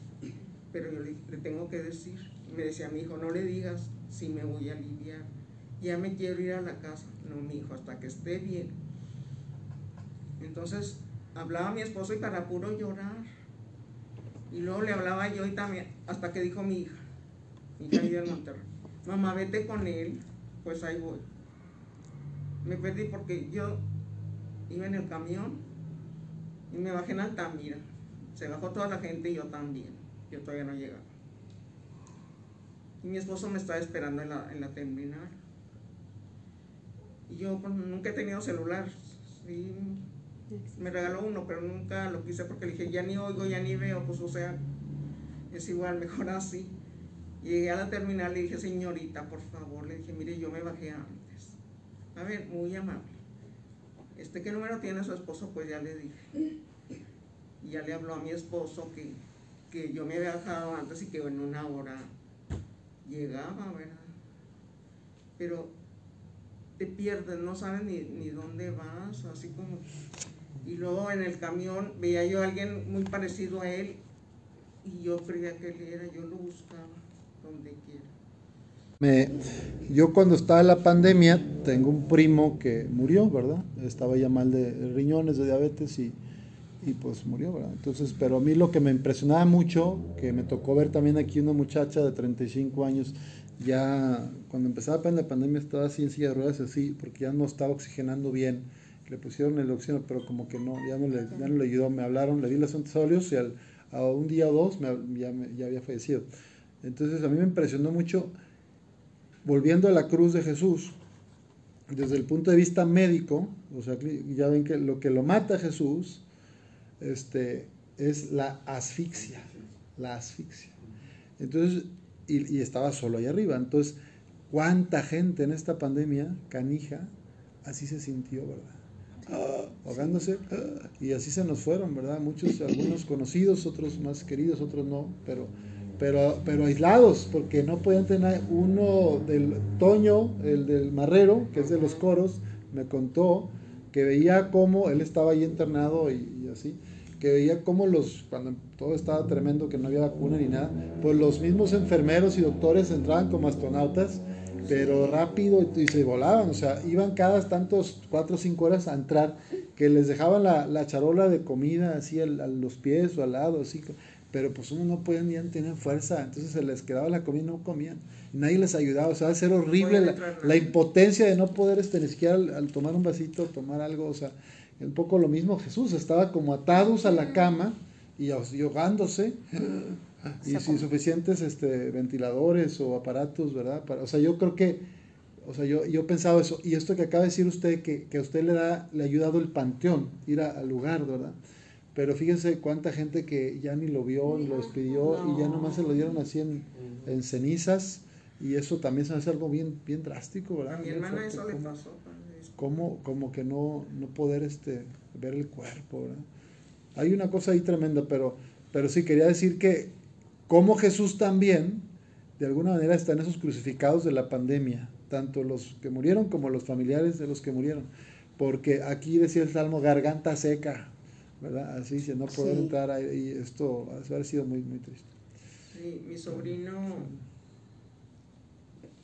pero yo le, le tengo que decir. Y me decía mi hijo, no le digas si me voy a aliviar. Ya me quiero ir a la casa. No, mi hijo, hasta que esté bien. Entonces, hablaba mi esposo y para puro llorar. Y luego le hablaba yo y también, hasta que dijo mi hija, mi hija vive en (laughs) Monterrey, mamá, vete con él, pues ahí voy. Me perdí porque yo iba en el camión y me bajé en Altamira. Se bajó toda la gente y yo también. Yo todavía no llegaba. Y mi esposo me estaba esperando en la, en la terminal. Y yo pues, nunca he tenido celular. Sí, me regaló uno, pero nunca lo quise porque le dije, ya ni oigo, ya ni veo, pues o sea, es igual, (laughs) mejor así. Llegué a la terminal y le dije, señorita, por favor, le dije, mire, yo me bajé antes. A ver, muy amable. Este, ¿qué número tiene su esposo? Pues ya le dije. Y ya le habló a mi esposo que, que yo me había bajado antes y que en una hora llegaba, ¿verdad? Pero te pierdes, no sabes ni, ni dónde vas, así como y luego en el camión veía yo a alguien muy parecido a él y yo creía que él era, yo lo buscaba donde quiera. Me, yo cuando estaba la pandemia, tengo un primo que murió, ¿verdad? Estaba ya mal de riñones, de diabetes y, y pues murió, ¿verdad? Entonces, pero a mí lo que me impresionaba mucho, que me tocó ver también aquí una muchacha de 35 años, ya cuando empezaba la pandemia estaba así en silla de ruedas, así, porque ya no estaba oxigenando bien. Le pusieron el oxígeno, pero como que no, ya no le, ya no le ayudó. Me hablaron, le di los antisóleos y al, a un día o dos me, ya, ya había fallecido. Entonces, a mí me impresionó mucho, volviendo a la cruz de Jesús, desde el punto de vista médico, o sea, ya ven que lo que lo mata a Jesús este, es la asfixia, la asfixia. Entonces, y, estaba solo ahí arriba. Entonces, ¿cuánta gente en esta pandemia, canija, así se sintió, verdad? Ah, ahogándose, ah, y así se nos fueron, ¿verdad? Muchos, algunos conocidos, otros más queridos, otros no, pero, pero, pero aislados, porque no podían tener uno del Toño, el del Marrero, que es de los coros, me contó que veía cómo él estaba ahí internado y así, que veía cómo los, cuando todo estaba tremendo, que no había vacuna ni nada, pues los mismos enfermeros y doctores entraban como astronautas, pero rápido y, se volaban, o sea, iban cada tantos, cuatro o cinco horas a entrar, que les dejaban la, la charola de comida así a los pies o al lado, así, pero pues uno no podía ni tener fuerza, entonces se les quedaba la comida y no comían, y nadie les ayudaba, o sea, a ser horrible la, la, impotencia de no poder este, ni siquiera al tomar un vasito, tomar algo, o sea, un poco lo mismo Jesús, estaba como atados a la cama y ahogándose. (gasps) Y sin suficientes este, ventiladores o aparatos, ¿verdad? Para, o sea, yo creo que, o sea, yo, yo pensaba eso, y esto que acaba de decir usted, que, que a usted le, da, le ha ayudado el panteón, ir al lugar, ¿verdad? Pero fíjense cuánta gente que ya ni lo vio, ni lo despidió, y ya nomás se lo dieron así en, en cenizas, y eso también se hace algo bien, bien drástico, ¿verdad? A mi hermana eso le pasó como, como que no, no poder este, ver el cuerpo. Hay una cosa ahí tremenda, pero, pero sí quería decir que como Jesús también, de alguna manera, están esos crucificados de la pandemia, tanto los que murieron como los familiares de los que murieron. Porque aquí decía el Salmo, garganta seca, ¿verdad? Así, si no poder entrar ahí, esto ha sido muy, muy triste. Sí, mi sobrino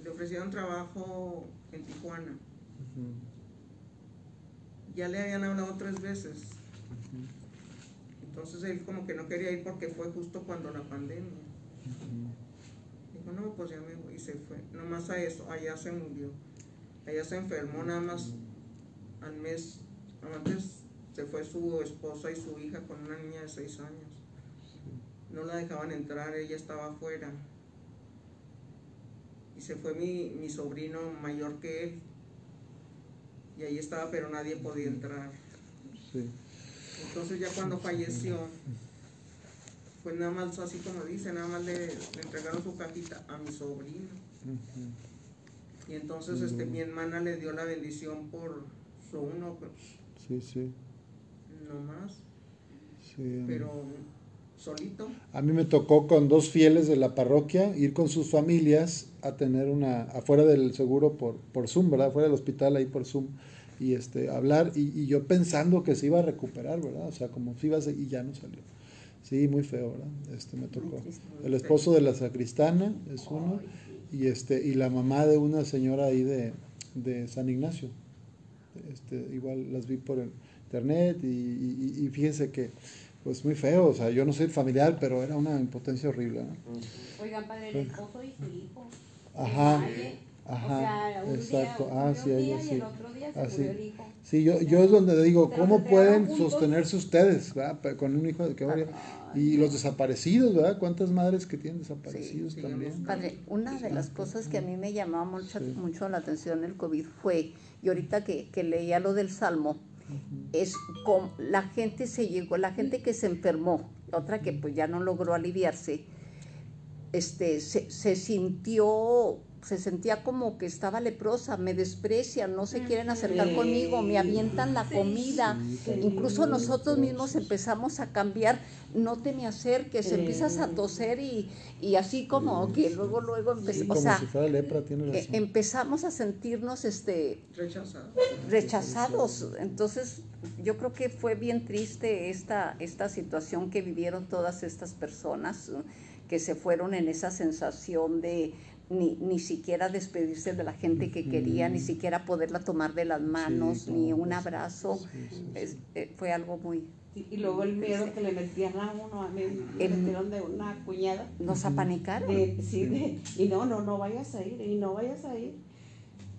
le ofrecieron trabajo en Tijuana ya le habían hablado tres veces. Entonces él como que no quería ir porque fue justo cuando la pandemia. Dijo, no, pues ya me voy y se fue. Nomás a eso, allá se murió. Allá se enfermó nada más al mes. Antes se fue su esposa y su hija con una niña de seis años. No la dejaban entrar, ella estaba afuera. Y se fue mi, mi sobrino mayor que él, y ahí estaba, pero nadie podía entrar. Entonces ya cuando falleció, pues nada más así como dice, nada más le, entregaron su cajita a mi sobrino. Y entonces este, mi hermana le dio la bendición por su uno. Pues, sí, sí. No más. Sí. Pero solito. A mí me tocó con dos fieles de la parroquia ir con sus familias a tener una, afuera del seguro por, por Zoom, ¿verdad? Afuera del hospital ahí por Zoom y este, hablar y, yo pensando que se iba a recuperar, ¿verdad? O sea, como si iba a y ya no salió. Sí, muy feo, ¿verdad? Este me tocó. El esposo de la sacristana es uno y este y la mamá de una señora ahí de, de San Ignacio. Este, igual las vi por internet y, y, y fíjense que pues muy feo, o sea, yo no soy familiar, pero era una impotencia horrible. Oigan, padre, el esposo y su hijo. Ajá. Ajá, o sea, un exacto. Día, ah, sí, día sí. Y el otro día se Así. Ah, el hijo. Sí, yo, yo es donde digo, ¿cómo pueden sostenerse ustedes ¿verdad? con un hijo de que Y los desaparecidos, ¿verdad? ¿Cuántas madres que tienen desaparecidos también? Padre, una de las cosas que a mí me llamaba mucho, mucho la atención el COVID fue, y ahorita que, que leía lo del Salmo, es como la gente se llegó, la gente que se enfermó, otra que pues ya no logró aliviarse, este, se, se sintió se sentía como que estaba leprosa, me desprecian, no se quieren acercar conmigo, me avientan la comida. Incluso nosotros mismos empezamos a cambiar, no te me acerques, empiezas a toser y, y así como que luego, luego empezamos, o sea, e, empezamos a sentirnos este, rechazados. rechazados. Entonces, yo creo que fue bien triste esta, esta situación que vivieron todas estas personas que se fueron en esa sensación de, ni, ni siquiera despedirse de la gente que quería, ni siquiera poderla tomar de las manos, ni un abrazo. Eh, fue algo muy... Y luego el miedo que le metían a uno, a mí me metieron de una cuñada. ¿Nos apanicaron? sí, y no, no, no vayas a ir, y no vayas a ir.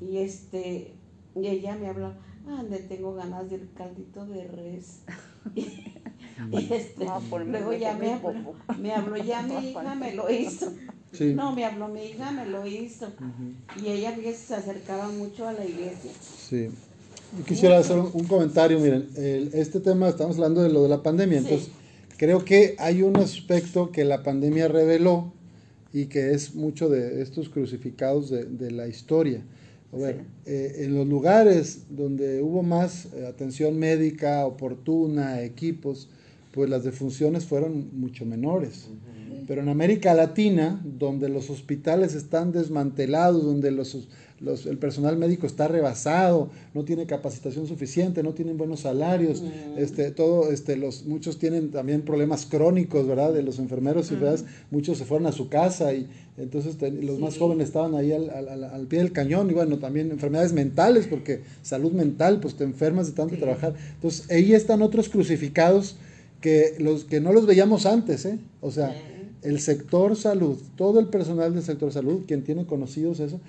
Y este, y ella me habló, ande, tengo ganas del caldito de res. (laughs) y este, luego ya me habló, me habló, ya mi (laughs) hija me lo hizo. No, me habló mi hija, me lo hizo. Y ella se acercaba mucho a la iglesia. Sí. quisiera hacer un, comentario, miren, este tema, estamos hablando de lo de la pandemia, entonces creo que hay un aspecto que la pandemia reveló y que es mucho de estos crucificados de, de la historia. A ver, eh, en los lugares donde hubo más eh, atención médica oportuna, equipos, pues las defunciones fueron mucho menores. Pero en América Latina, donde los hospitales están desmantelados, donde los el personal médico está rebasado, no tiene capacitación suficiente, no tienen buenos salarios, mm. este, todo, este, los, muchos tienen también problemas crónicos, ¿verdad? De los enfermeros y ¿verdad? muchos se fueron a su casa y entonces los más jóvenes estaban ahí al, al, al, pie del cañón y bueno, también enfermedades mentales, porque salud mental, pues te enfermas de tanto trabajar. Entonces, ahí están otros crucificados que, los, que no los veíamos antes, ¿eh? O sea, el sector salud, todo el personal del sector salud, quien tiene conocidos eso,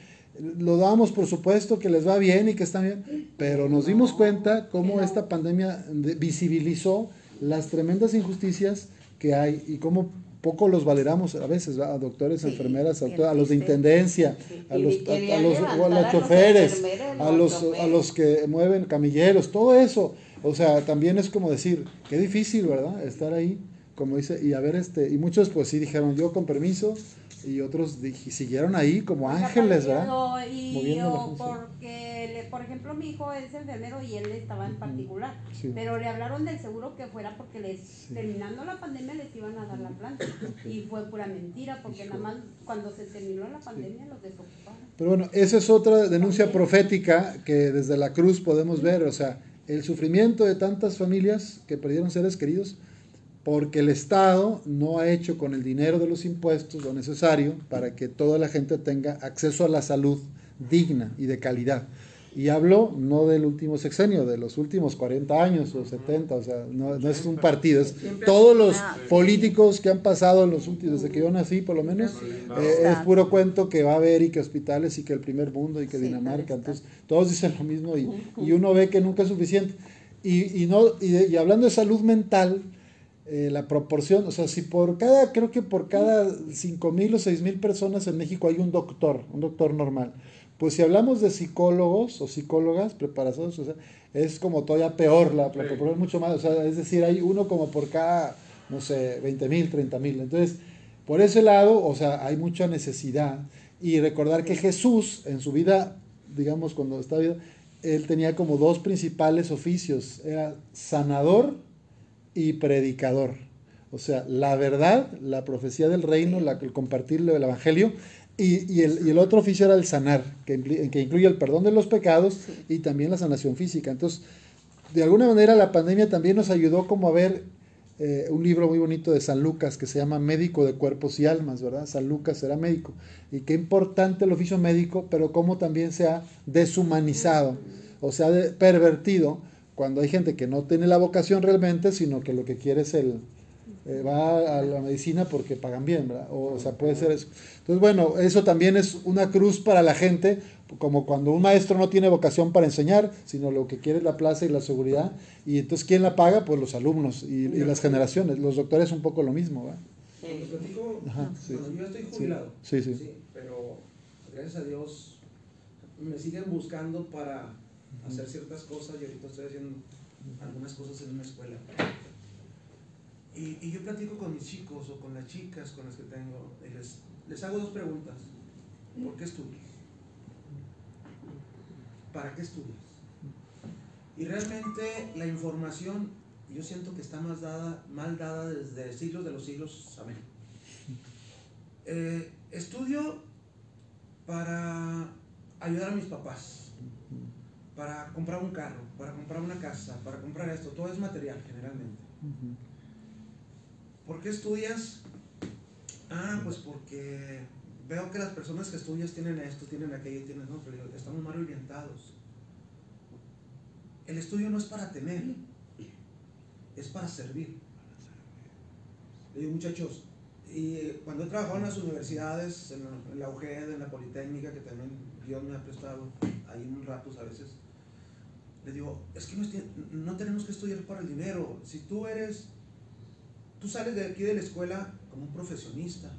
lo damos por supuesto que les va bien y que están bien, pero nos dimos cuenta cómo esta pandemia visibilizó las tremendas injusticias que hay y cómo poco los valeramos a veces, a doctores, enfermeras, a, los de intendencia, a los, a, los, choferes, a los, a los que mueven camilleros, todo eso. O sea, también es como decir, qué difícil, ¿verdad? Estar ahí, como dice, y a ver, este, y muchos pues sí dijeron, yo con permiso, y otros siguieron ahí como ángeles, ¿verdad? Y porque, por ejemplo, mi hijo es enfermero y él estaba en particular, pero le hablaron del seguro que fuera porque les, terminando la pandemia les iban a dar la planta. (laughs) Y fue pura mentira porque nada más cuando se terminó la pandemia los desocuparon. Pero bueno, esa es otra denuncia profética que desde la cruz podemos ver, o sea, el sufrimiento de tantas familias que perdieron seres queridos porque el Estado no ha hecho con el dinero de los impuestos lo necesario para que toda la gente tenga acceso a la salud digna y de calidad. Y hablo no del último sexenio, de los últimos 40 años o 70, o sea, no, es un partido, es todos los políticos que han pasado en los últimos, desde que yo nací por lo menos, eh, es puro cuento que va a haber y que hospitales y que el primer mundo y que Dinamarca, entonces todos dicen lo mismo y, y, uno ve que nunca es suficiente. Y, y no, y hablando de salud mental, eh, la proporción, o sea, si por cada, creo que por cada 5 mil o 6 mil personas en México hay un doctor, un doctor normal. Pues si hablamos de psicólogos o psicólogas preparados, o sea, es como todavía peor, la, proporción es mucho más, o sea, es decir, hay uno como por cada, no sé, 20 mil, 30 mil. Entonces, por ese lado, o sea, hay mucha necesidad. Y recordar que Jesús, en su vida, digamos, cuando estaba él tenía como dos principales oficios, era sanador y predicador. O sea, la verdad, la profecía del reino, la, el compartir el evangelio, y, el, otro oficio era el sanar, que, que incluye el perdón de los pecados y también la sanación física. Entonces, de alguna manera la pandemia también nos ayudó como a ver eh, un libro muy bonito de San Lucas que se llama Médico de Cuerpos y Almas, ¿verdad? San Lucas era médico. Y qué importante el oficio médico, pero cómo también se ha deshumanizado o se ha pervertido cuando hay gente que no tiene la vocación realmente, sino que lo que quiere es el, eh, va a la medicina porque pagan bien, ¿verdad? O, sea, puede ser eso. Entonces, bueno, eso también es una cruz para la gente, como cuando un maestro no tiene vocación para enseñar, sino lo que quiere es la plaza y la seguridad. Y entonces, ¿quién la paga? Pues los alumnos y, las generaciones. Los doctores un poco lo mismo, ¿verdad? yo estoy jubilado. Sí, sí. Pero gracias a Dios me siguen buscando para hacer ciertas cosas y ahorita estoy haciendo algunas cosas en una escuela. Y, y, yo platico con mis chicos o con las chicas con las que tengo y les, les hago dos preguntas. ¿Por qué estudias? ¿Para qué estudias? Y realmente la información yo siento que está más dada, mal dada desde siglos de los siglos. Amén. Eh, estudio para ayudar a mis papás para comprar un carro, para comprar una casa, para comprar esto, todo es material generalmente. ¿Por qué estudias? Ah, pues porque veo que las personas que estudias tienen esto, tienen aquello, tienen no, pero estamos mal orientados. El estudio no es para tener, es para servir. Le digo, muchachos, y cuando he trabajado en las universidades, en la, UGED, en la Politécnica, que también Dios me ha prestado ahí un rato a veces, le digo, es que no, tenemos que estudiar para el dinero. Si tú eres, tú sales de aquí de la escuela como un profesionista,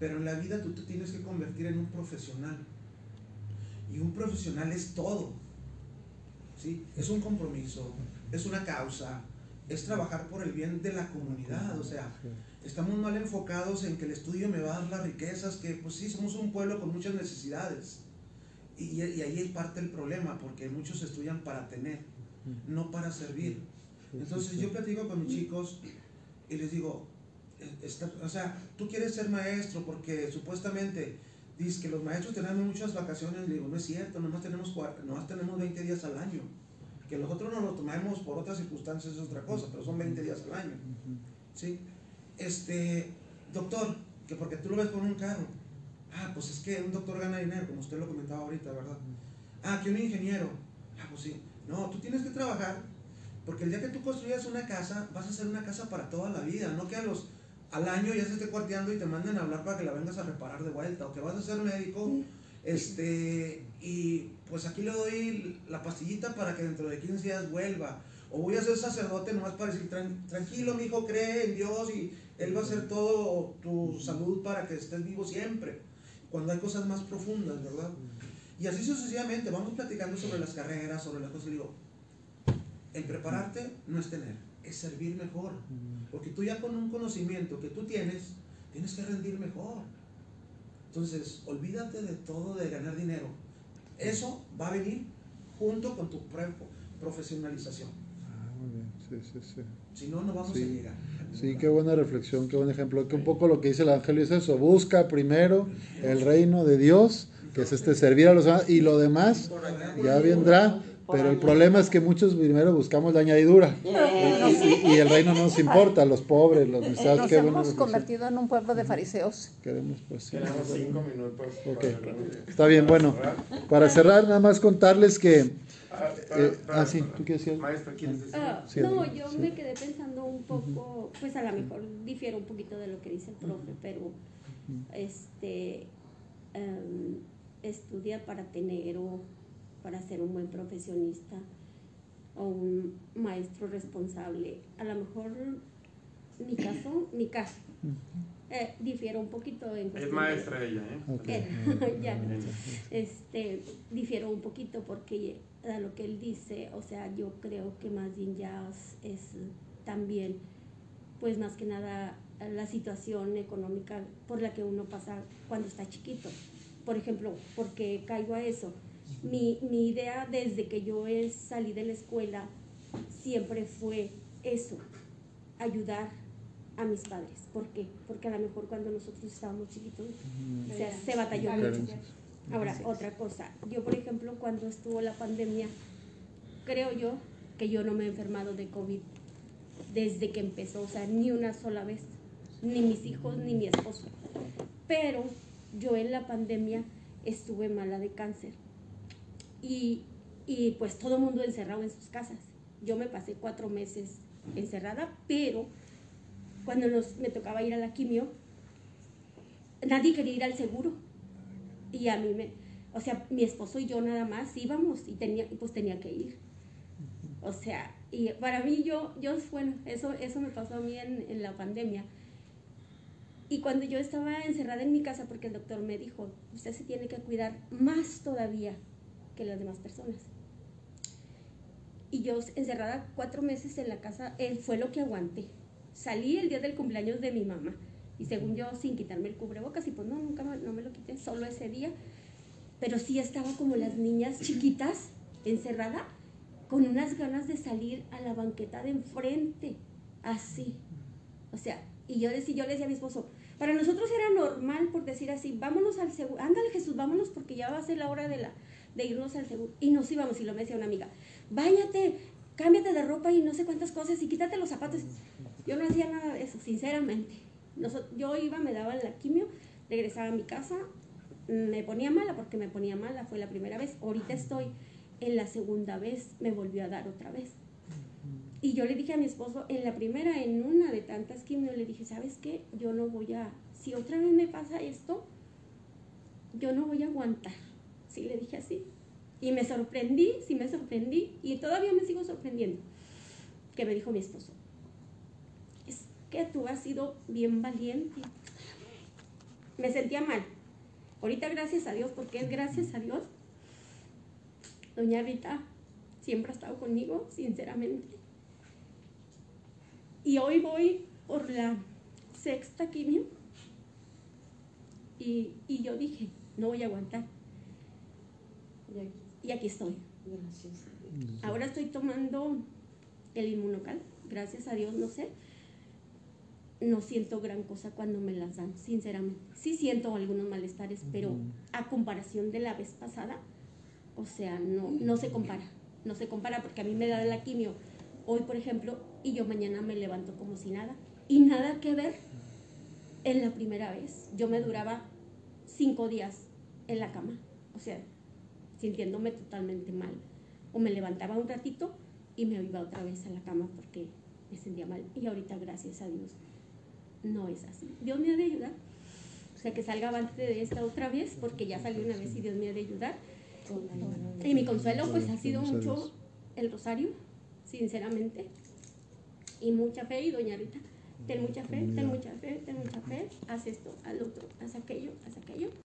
pero en la vida tú te tienes que convertir en un profesional. Y un profesional es todo. ¿sí? Es un compromiso, es una causa, es trabajar por el bien de la comunidad. O sea, estamos mal enfocados en que el estudio me va a dar las riquezas, que pues sí, somos un pueblo con muchas necesidades. Y, y ahí es parte del problema, porque muchos estudian para tener, no para servir. Entonces yo platico con mis chicos y les digo, o sea, tú quieres ser maestro porque supuestamente dices que los maestros tenemos muchas vacaciones, le digo, no es cierto, nomás tenemos, nomás tenemos 20 días al año. Que nosotros no lo tomemos por otras circunstancias es otra cosa, pero son 20 días al año. ¿Sí? Este, doctor, que porque tú lo ves con un carro. Ah, pues es que un doctor gana dinero, como usted lo comentaba ahorita, ¿verdad? Ah, que un ingeniero. Ah, pues sí. No, tú tienes que trabajar porque el día que tú construyas una casa, vas a hacer una casa para toda la vida, no que a los al año ya se esté cuarteando y te manden a hablar para que la vengas a reparar de vuelta, o que vas a ser médico, este, y pues aquí le doy la pastillita para que dentro de 15 días vuelva, o voy a ser sacerdote nomás para decir, tranquilo, mi hijo, cree en Dios y Él va a hacer todo tu salud para que estés vivo siempre, cuando hay cosas más profundas, ¿verdad? Y así sucesivamente, vamos platicando sobre las carreras, sobre las cosas, y digo, el prepararte no es tener, es servir mejor. Porque tú ya con un conocimiento que tú tienes, tienes que rendir mejor. Entonces, olvídate de todo de ganar dinero. Eso va a venir junto con tu profesionalización. Ah, muy bien, sí, sí, sí. Si no, no vamos a llegar. Sí, qué buena reflexión, qué buen ejemplo. Que un poco lo que dice el Evangelio es eso, busca primero el reino de Dios, que es este servir a los demás, y lo demás ya vendrá pero el problema es que muchos primero buscamos la añadidura y, el reino no nos importa, los pobres, los necesitados. Nos hemos convertido en un pueblo de fariseos. Queremos pues cinco minutos. Está bien, bueno, para cerrar nada más contarles que... Ah, eh, ah sí, ¿tú qué decías? Ah, no, yo me quedé pensando un poco, pues a lo mejor difiero un poquito de lo que dice el profe, pero este em, estudia para tener o para ser un buen profesionista o un maestro responsable. A lo mejor mi caso, mi caso, eh, difiere un poquito en Es maestra ella, ¿eh? (laughs) ya, este, difiero un poquito porque a lo que él dice, o sea, yo creo que más bien ya es también, pues más que nada, la situación económica por la que uno pasa cuando está chiquito. Por ejemplo, porque caigo a eso mi, mi idea desde que yo salí de la escuela siempre fue eso, ayudar a mis padres. ¿Por qué? Porque a lo mejor cuando nosotros estábamos chiquitos se batalló mucho. Ahora, otra cosa, yo por ejemplo cuando estuvo la pandemia, creo yo que yo no me he enfermado de COVID desde que empezó, o sea, ni una sola vez, ni mis hijos ni mi esposo. Pero yo en la pandemia estuve mala de cáncer y, y pues todo el mundo encerrado en sus casas. Yo me pasé cuatro meses encerrada, pero cuando nos, me tocaba ir a la quimio, nadie quería ir al seguro. Y a mí me, o sea, mi esposo y yo nada más íbamos y tenía, pues tenía que ir. O sea, y para mí yo, yo bueno, eso, eso me pasó a mí en, en la pandemia. Y cuando yo estaba encerrada en mi casa, porque el doctor me dijo, usted se tiene que cuidar más todavía, que las demás personas. Y yo encerrada cuatro meses en la casa, él fue lo que aguanté. Salí el día del cumpleaños de mi mamá y según yo sin quitarme el cubrebocas y pues no, nunca me, no me lo quité, solo ese día. Pero sí estaba como las niñas chiquitas, encerrada, con unas ganas de salir a la banqueta de enfrente, así. O sea, y yo, decía, yo le decía a mi esposo, para nosotros era normal por decir así, vámonos al seguro, ándale Jesús, vámonos porque ya va a ser la hora de la, de irnos al seguro. Y nos íbamos, y lo me decía una amiga, báñate, cámbiate de ropa y no sé cuántas cosas y quítate los zapatos. Yo no hacía nada de eso, sinceramente. Yo iba, me daban la quimio, regresaba a mi casa, me ponía mala porque me ponía mala, fue la primera vez. Ahorita estoy en la segunda vez, me volvió a dar otra vez. Y yo le dije a mi esposo, en la primera, en una de tantas quimios, le dije, ¿sabes qué? Yo no voy a, si otra vez me pasa esto, yo no voy a aguantar. Sí, le dije así. Y me sorprendí, sí me sorprendí, y todavía me sigo sorprendiendo. Que me dijo mi esposo, es que tú has sido bien valiente. Me sentía mal. Ahorita gracias a Dios, porque es gracias a Dios. Doña Rita siempre ha estado conmigo, sinceramente. Y hoy voy por la sexta quimio. Y, y yo dije, no voy a aguantar. Y aquí estoy. Gracias. Ahora estoy tomando el inmunocal. Gracias a Dios, no sé. No siento gran cosa cuando me las dan, sinceramente. Sí siento algunos malestares, pero a comparación de la vez pasada, o sea, no, no se compara. No se compara porque a mí me da la quimio hoy, por ejemplo, y yo mañana me levanto como si nada. Y nada que ver en la primera vez. Yo me duraba cinco días en la cama, o sea, sintiéndome totalmente mal. O me levantaba un ratito y me iba otra vez a la cama porque me sentía mal. Y ahorita, gracias a Dios, no es así. Dios me ha de ayudar. O sea, que salga avante de esta otra vez, porque ya salió una vez y Dios me ha de ayudar. Y mi consuelo, pues, ha sido mucho el rosario, sinceramente. Y mucha fe, y doña Rita, ten mucha fe, ten mucha fe, ten mucha fe, haz esto, haz lo otro, haz aquello, haz aquello.